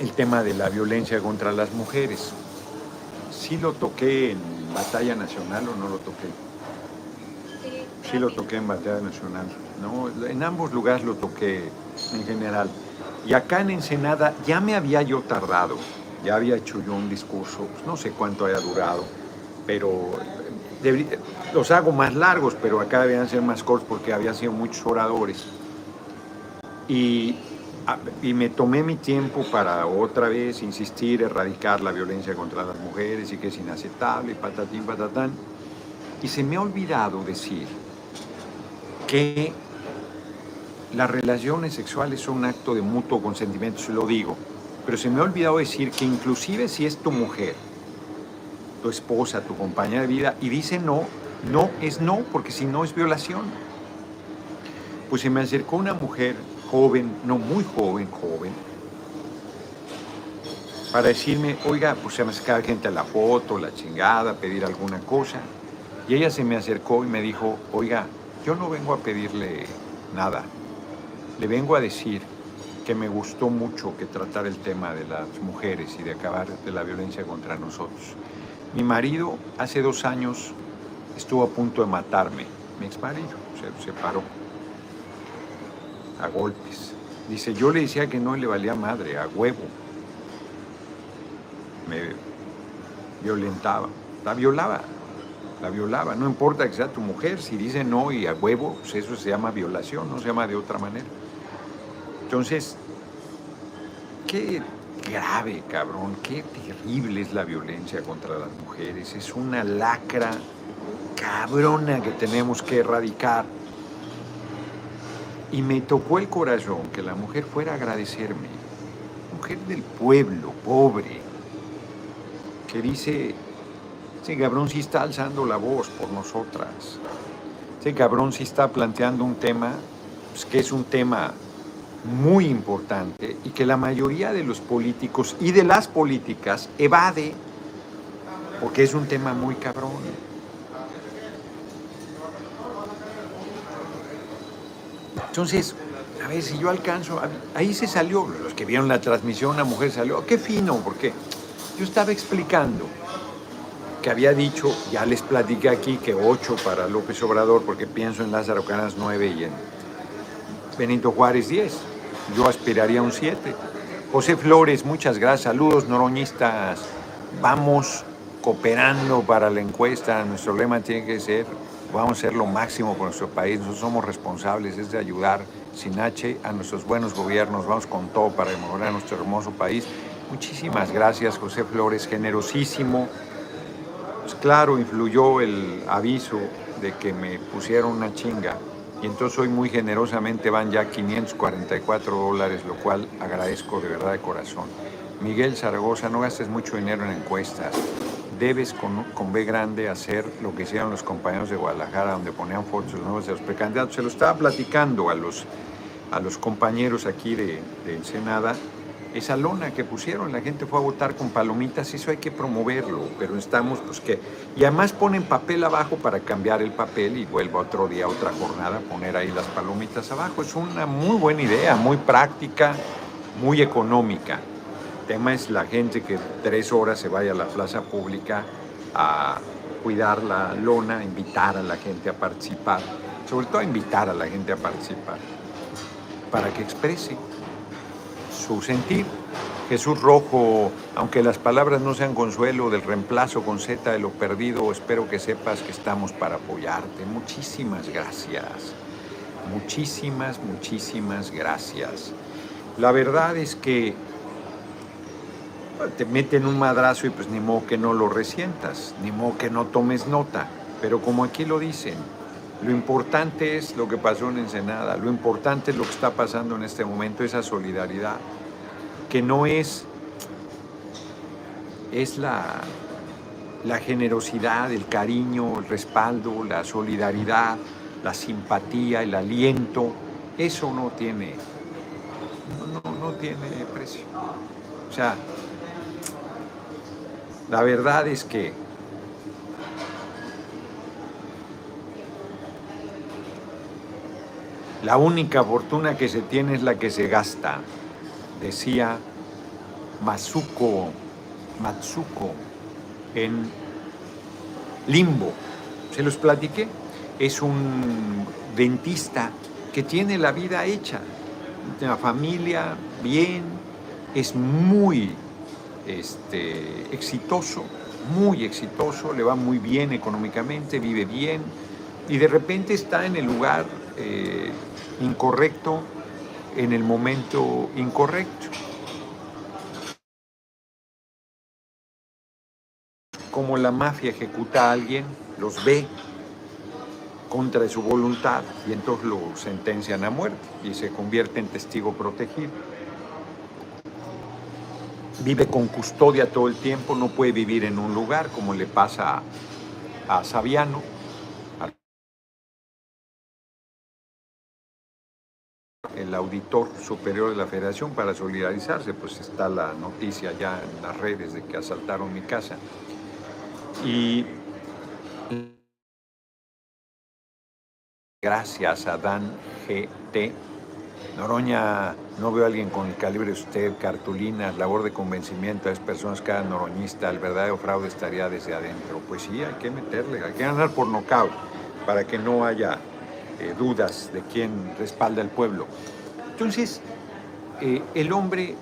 el tema de la violencia contra las mujeres. Sí lo toqué en Batalla Nacional o no lo toqué. Sí lo toqué en Batalla Nacional. ¿no? En ambos lugares lo toqué en general. Y acá en Ensenada ya me había yo tardado, ya había hecho yo un discurso, pues, no sé cuánto haya durado, pero debería- los hago más largos, pero acá debían ser más cortos porque había sido muchos oradores. Y, y me tomé mi tiempo para otra vez insistir, erradicar la violencia contra las mujeres y que es inaceptable, y patatín, patatán. Y se me ha olvidado decir que las relaciones sexuales son un acto de mutuo consentimiento, se lo digo, pero se me ha olvidado decir que inclusive si es tu mujer, tu esposa, tu compañera de vida, y dice no, no es no, porque si no es violación. Pues se me acercó una mujer joven, no muy joven, joven, para decirme, oiga, pues se me acercaba gente a la foto, la chingada, pedir alguna cosa. Y ella se me acercó y me dijo, oiga, yo no vengo a pedirle nada. Le vengo a decir que me gustó mucho que tratar el tema de las mujeres y de acabar de la violencia contra nosotros. Mi marido hace dos años estuvo a punto de matarme. Mi ex marido se separó a golpes. Dice, yo le decía que no le valía madre, a huevo. Me violentaba, la violaba, la violaba. No importa que sea tu mujer, si dice no y a huevo, pues eso se llama violación, no se llama de otra manera. Entonces, qué grave, cabrón, qué terrible es la violencia contra las mujeres. Es una lacra cabrona que tenemos que erradicar. Y me tocó el corazón que la mujer fuera a agradecerme. Mujer del pueblo, pobre, que dice, ese cabrón sí está alzando la voz por nosotras. Ese cabrón sí está planteando un tema, pues, que es un tema muy importante y que la mayoría de los políticos y de las políticas evade, porque es un tema muy cabrón. Entonces, a ver si yo alcanzo, ahí se salió, los que vieron la transmisión, una mujer salió, qué fino, porque yo estaba explicando que había dicho, ya les platiqué aquí, que ocho para López Obrador, porque pienso en Lázaro Canas nueve y en Benito Juárez 10. Yo aspiraría a un 7. José Flores, muchas gracias. Saludos, noroñistas. Vamos cooperando para la encuesta. Nuestro lema tiene que ser vamos a hacer lo máximo por nuestro país. Nosotros somos responsables, es de ayudar sin H a nuestros buenos gobiernos. Vamos con todo para mejorar nuestro hermoso país. Muchísimas gracias, José Flores, generosísimo. Pues claro, influyó el aviso de que me pusieron una chinga. Y entonces hoy muy generosamente van ya 544 dólares, lo cual agradezco de verdad de corazón. Miguel Zaragoza, no gastes mucho dinero en encuestas. Debes con, con B grande hacer lo que hicieron los compañeros de Guadalajara, donde ponían fotos los nuevos de los precandidatos. Se lo estaba platicando a los, a los compañeros aquí de, de Ensenada esa lona que pusieron, la gente fue a votar con palomitas, eso hay que promoverlo, pero estamos, pues que, y además ponen papel abajo para cambiar el papel y vuelva otro día, otra jornada, poner ahí las palomitas abajo. Es una muy buena idea, muy práctica, muy económica. Tema es la gente que tres horas se vaya a la plaza pública a cuidar la lona, invitar a la gente a participar, sobre todo invitar a la gente a participar, para que exprese su sentir. Jesús Rojo, aunque las palabras no sean consuelo del reemplazo con Z de lo perdido, espero que sepas que estamos para apoyarte. Muchísimas gracias. Muchísimas, muchísimas gracias. La verdad es que te meten un madrazo y pues ni modo que no lo resientas, ni modo que no tomes nota. Pero como aquí lo dicen, lo importante es lo que pasó en Ensenada, lo importante es lo que está pasando en este momento, esa solidaridad, que no es, es la, la generosidad, el cariño, el respaldo, la solidaridad, la simpatía, el aliento, eso no tiene, no, no tiene precio. O sea, la verdad es que La única fortuna que se tiene es la que se gasta, decía Matsuko, Matsuko en Limbo. Se los platiqué. Es un dentista que tiene la vida hecha, una familia bien, es muy este, exitoso, muy exitoso, le va muy bien económicamente, vive bien y de repente está en el lugar eh, incorrecto en el momento incorrecto. Como la mafia ejecuta a alguien, los ve contra su voluntad y entonces lo sentencian a muerte y se convierte en testigo protegido. Vive con custodia todo el tiempo, no puede vivir en un lugar como le pasa a, a Saviano, el auditor superior de la federación para solidarizarse, pues está la noticia ya en las redes de que asaltaron mi casa. Y gracias a Dan GT, Noroña, no veo a alguien con el calibre de usted, cartulinas, labor de convencimiento a las personas hagan noroñista, el verdadero fraude estaría desde adentro. Pues sí, hay que meterle, hay que ganar por nocaut para que no haya eh, dudas de quién respalda al pueblo. Entonces, eh, el hombre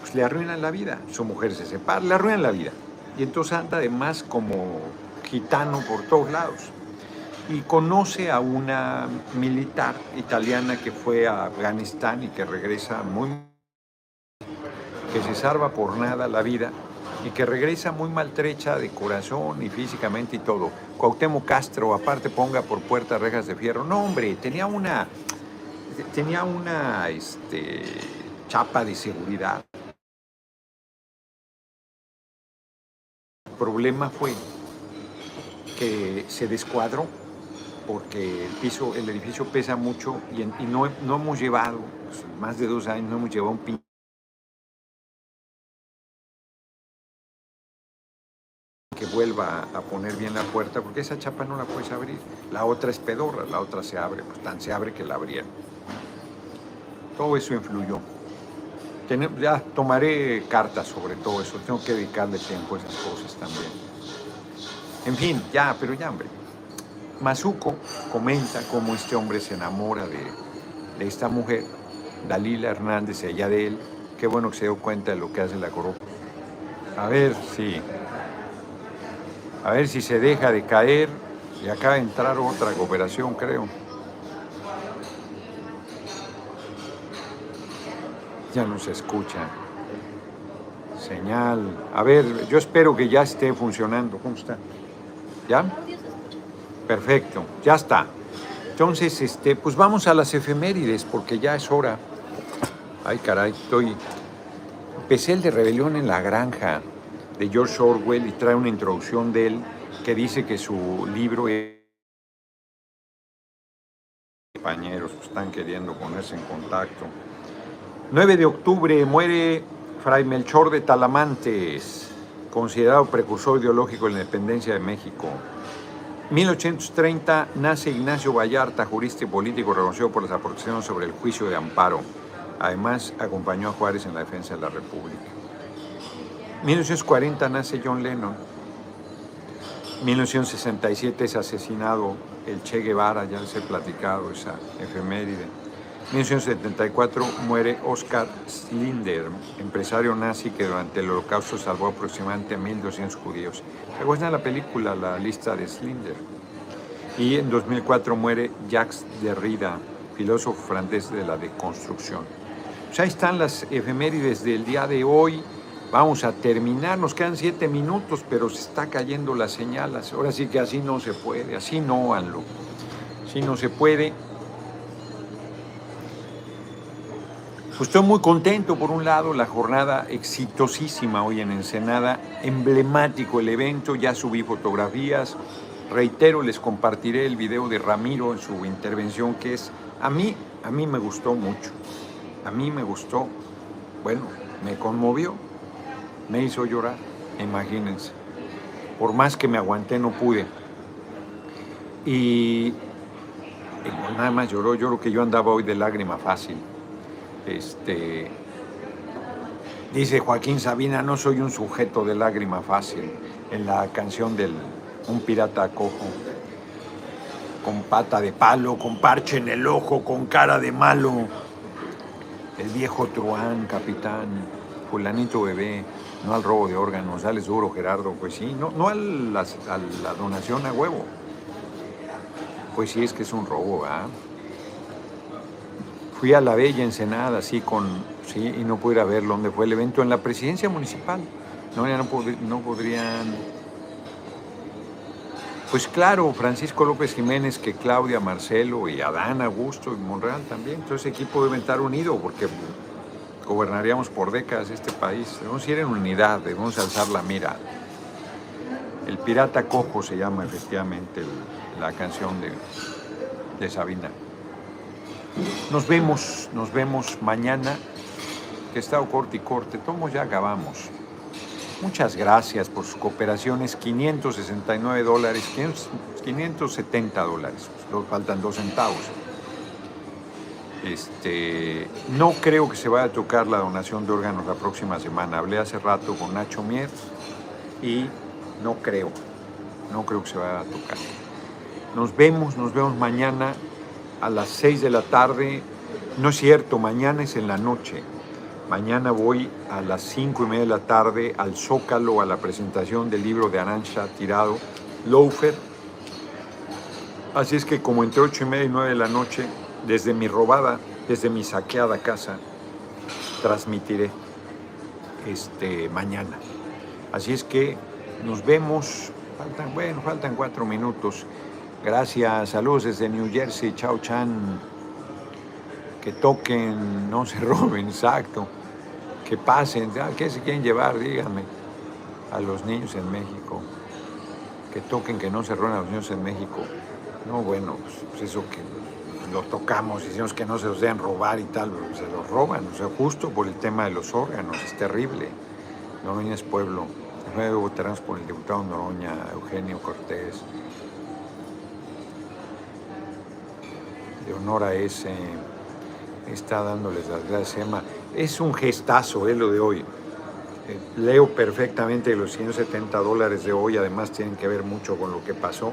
pues, le arruina la vida, su mujer se separa, le arruinan la vida. Y entonces anda además como gitano por todos lados. Y conoce a una militar italiana que fue a Afganistán y que regresa muy... que se salva por nada la vida y que regresa muy maltrecha de corazón y físicamente y todo. Cuauhtémoc Castro, aparte ponga por puertas rejas de fierro. No, hombre, tenía una, tenía una este, chapa de seguridad. El problema fue que se descuadró porque el piso, el edificio pesa mucho y, no, no, hemos llevado, pues, más de dos años no hemos llevado un pinche que vuelva a poner bien la puerta, porque esa chapa no la puedes abrir. La otra es pedorra, la otra se abre, pues tan se abre que la abrieron. Todo eso influyó. Ya tomaré cartas sobre todo eso, tengo que dedicarle tiempo a esas cosas también. En fin, ya, pero ya, hombre. Mazuco comenta cómo este hombre se enamora de, de esta mujer, Dalila Hernández, ella de él. Qué bueno que se dio cuenta de lo que hace la corrupción. A ver si a ver si se deja de caer Y acaba de entrar otra cooperación, creo. Ya no se escucha. Señal. A ver, yo espero que ya esté funcionando. ¿Cómo está? ¿Ya? Perfecto, ya está. Entonces, este, pues vamos a las efemérides porque ya es hora. Ay, caray, estoy. Empecé el de Rebelión en la Granja de George Orwell y trae una introducción de él que dice que su libro es. Compañeros están queriendo ponerse en contacto. 9 de octubre muere Fray Melchor de Talamantes, considerado precursor ideológico de la independencia de México. 1830 nace Ignacio Vallarta, jurista y político reconocido por las aportaciones sobre el juicio de amparo. Además, acompañó a Juárez en la defensa de la República. 1940 nace John Lennon. 1967 es asesinado el Che Guevara, ya les he platicado esa efeméride. 1974 muere Oscar Slinder, empresario nazi que durante el holocausto salvó aproximadamente a 1.200 judíos. ¿Se de la película La lista de Slinder? Y en 2004 muere Jacques Derrida, filósofo francés de la deconstrucción. Pues ahí están las efemérides del día de hoy. Vamos a terminar, nos quedan siete minutos, pero se está cayendo las señales. Ahora sí que así no se puede, así no, Anlo. Así no se puede. Pues estoy muy contento, por un lado, la jornada exitosísima hoy en Ensenada, emblemático el evento, ya subí fotografías, reitero, les compartiré el video de Ramiro en su intervención, que es, a mí, a mí me gustó mucho, a mí me gustó, bueno, me conmovió, me hizo llorar, imagínense, por más que me aguanté no pude. Y, nada más lloró, yo creo que yo andaba hoy de lágrima fácil este, dice Joaquín Sabina, no soy un sujeto de lágrima fácil, en la canción del Un pirata cojo, con pata de palo, con parche en el ojo, con cara de malo. El viejo truán, capitán, fulanito bebé, no al robo de órganos, dale duro Gerardo, pues sí, no, no a la, donación a huevo. Pues sí, es que es un robo, ¿verdad? Fui a la Bella Ensenada, así con, sí, y no pude ir a ver dónde fue el evento, en la presidencia municipal. No, ya no, podrían... Pues claro, Francisco López Jiménez, que Claudia, Marcelo y Adán Augusto y Monreal también. Entonces, equipo debe estar unido porque gobernaríamos por décadas este país. Debemos ir en unidad, debemos alzar la mira. El pirata cojo se llama efectivamente la canción de Sabina. Nos vemos, nos vemos mañana, que está corte y corte. Tomo ya acabamos. Muchas gracias por sus cooperaciones. 569 dólares, 570 dólares. faltan dos centavos. Este, no creo que se vaya a tocar la donación de órganos la próxima semana. Hablé hace rato con Nacho Mier y no creo, no creo que se vaya a tocar. Nos vemos, nos vemos mañana a las 6 de la tarde. No es cierto, mañana es en la noche. Mañana voy a las 5 y media de la tarde al Zócalo a la presentación del libro de Arancha Tirado, Loafer. Así es que como entre 8 y media y 9 de la noche, desde mi robada, desde mi saqueada casa, transmitiré este, mañana. Así es que nos vemos, faltan, bueno, faltan cuatro minutos. Gracias, saludos desde New Jersey, chao Chan. Que toquen, no se *laughs* roben, exacto. Que pasen, ah, ¿qué se quieren llevar? Díganme. A los niños en México. Que toquen, que no se roben a los niños en México. No, bueno, pues, pues eso que lo tocamos, decimos que no se los deben robar y tal, pero se los roban, o sea, justo por el tema de los órganos, es terrible. Noroña es pueblo. Nueve votaremos por el diputado Noroña, Eugenio Cortés. De honor a ese, está dándoles las gracias, Emma. Es un gestazo eh, lo de hoy. Eh, leo perfectamente los 170 dólares de hoy, además tienen que ver mucho con lo que pasó.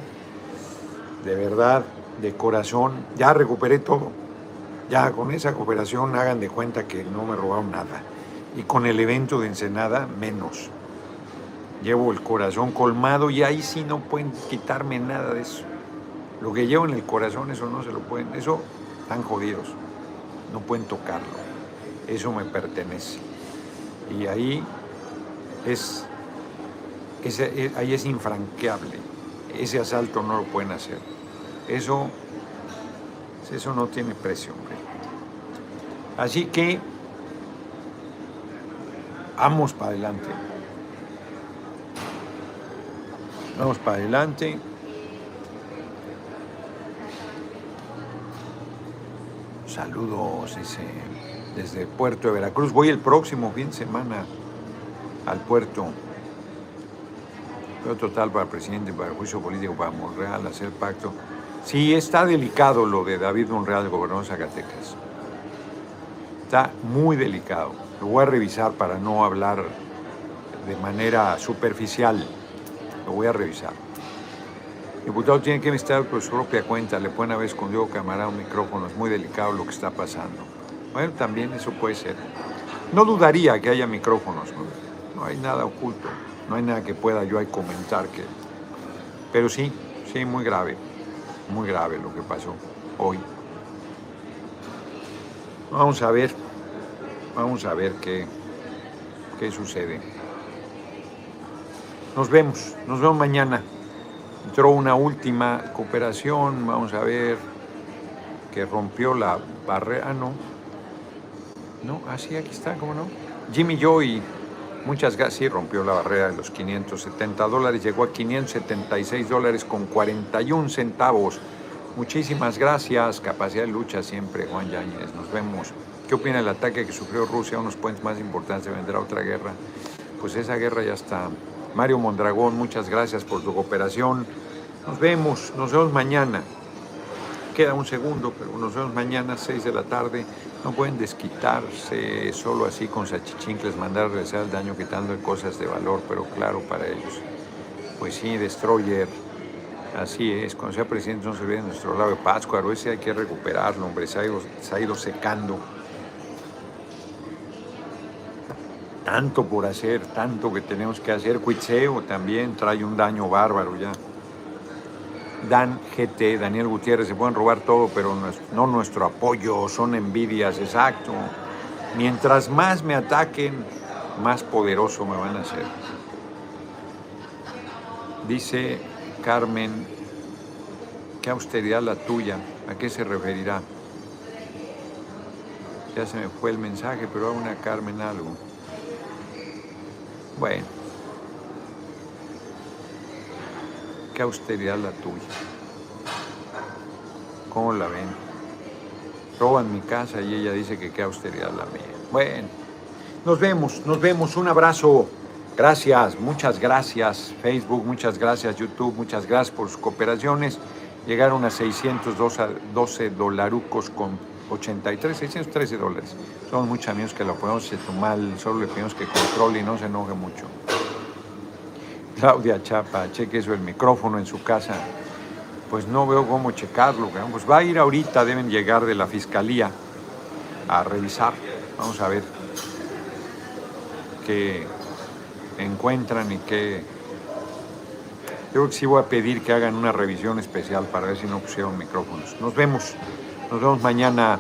De verdad, de corazón, ya recuperé todo. Ya con esa cooperación hagan de cuenta que no me robaron nada. Y con el evento de Ensenada, menos. Llevo el corazón colmado y ahí sí no pueden quitarme nada de eso. Lo que llevo en el corazón, eso no se lo pueden, eso están jodidos, no pueden tocarlo. Eso me pertenece. Y ahí es, ahí es infranqueable. Ese asalto no lo pueden hacer. Eso, eso no tiene precio, hombre. Así que vamos para adelante. Vamos para adelante. Saludos desde Puerto de Veracruz. Voy el próximo fin de semana al puerto. Pero total para el presidente, para el juicio político, para Monreal, hacer pacto. Sí, está delicado lo de David Monreal, gobernador de Zacatecas. Está muy delicado. Lo voy a revisar para no hablar de manera superficial. Lo voy a revisar. Diputado tiene que estar por su propia cuenta, le pueden haber escondido cámara o micrófono, es muy delicado lo que está pasando. Bueno, también eso puede ser. No dudaría que haya micrófonos, no, hay nada oculto, no hay nada que pueda yo ahí comentar que... Pero sí, sí, muy grave, muy grave lo que pasó hoy. Vamos a ver, vamos a ver qué, qué sucede. Nos vemos, nos vemos mañana. Entró una última cooperación, vamos a ver, que rompió la barrera, ah, no. No, así ah, aquí está, ¿cómo no? Jimmy Joy, muchas gracias, sí, rompió la barrera de los 570 dólares, llegó a 576 dólares con 41 centavos. Muchísimas gracias, capacidad de lucha siempre, Juan Yáñez, nos vemos. ¿Qué opina del ataque que sufrió Rusia a unos puentes más importantes? ¿Vendrá otra guerra? Pues esa guerra ya está Mario Mondragón, muchas gracias por tu cooperación. Nos vemos, nos vemos mañana. Queda un segundo, pero nos vemos mañana, 6 de la tarde. No pueden desquitarse solo así con sachichincles, mandar a regresar el daño quitando cosas de valor, pero claro para ellos. Pues sí, Destroyer, así es. Cuando sea presidente no se olvide nuestro lado de Pátzcuaro, ese hay que recuperarlo, hombre, se ha ido secando. Tanto por hacer, tanto que tenemos que hacer. Cuitseo también trae un daño bárbaro ya. Dan GT, Daniel Gutiérrez, se pueden robar todo, pero no nuestro apoyo, son envidias, exacto. Mientras más me ataquen, más poderoso me van a hacer. Dice Carmen, qué austeridad la tuya, ¿a qué se referirá? Ya se me fue el mensaje, pero a una Carmen algo. Bueno, qué austeridad la tuya. ¿Cómo la ven? Roban mi casa y ella dice que qué austeridad la mía. Bueno, nos vemos, nos vemos. Un abrazo. Gracias, muchas gracias Facebook, muchas gracias YouTube, muchas gracias por sus cooperaciones. Llegaron a 612 dolarucos con 83, 613 dólares. Son muchos amigos que lo podemos hacer mal, solo le pedimos que controle y no se enoje mucho. Claudia Chapa, cheque eso el micrófono en su casa. Pues no veo cómo checarlo. Pues va a ir ahorita, deben llegar de la fiscalía a revisar. Vamos a ver qué encuentran y qué. Yo creo que sí voy a pedir que hagan una revisión especial para ver si no pusieron micrófonos. Nos vemos. Nos vemos mañana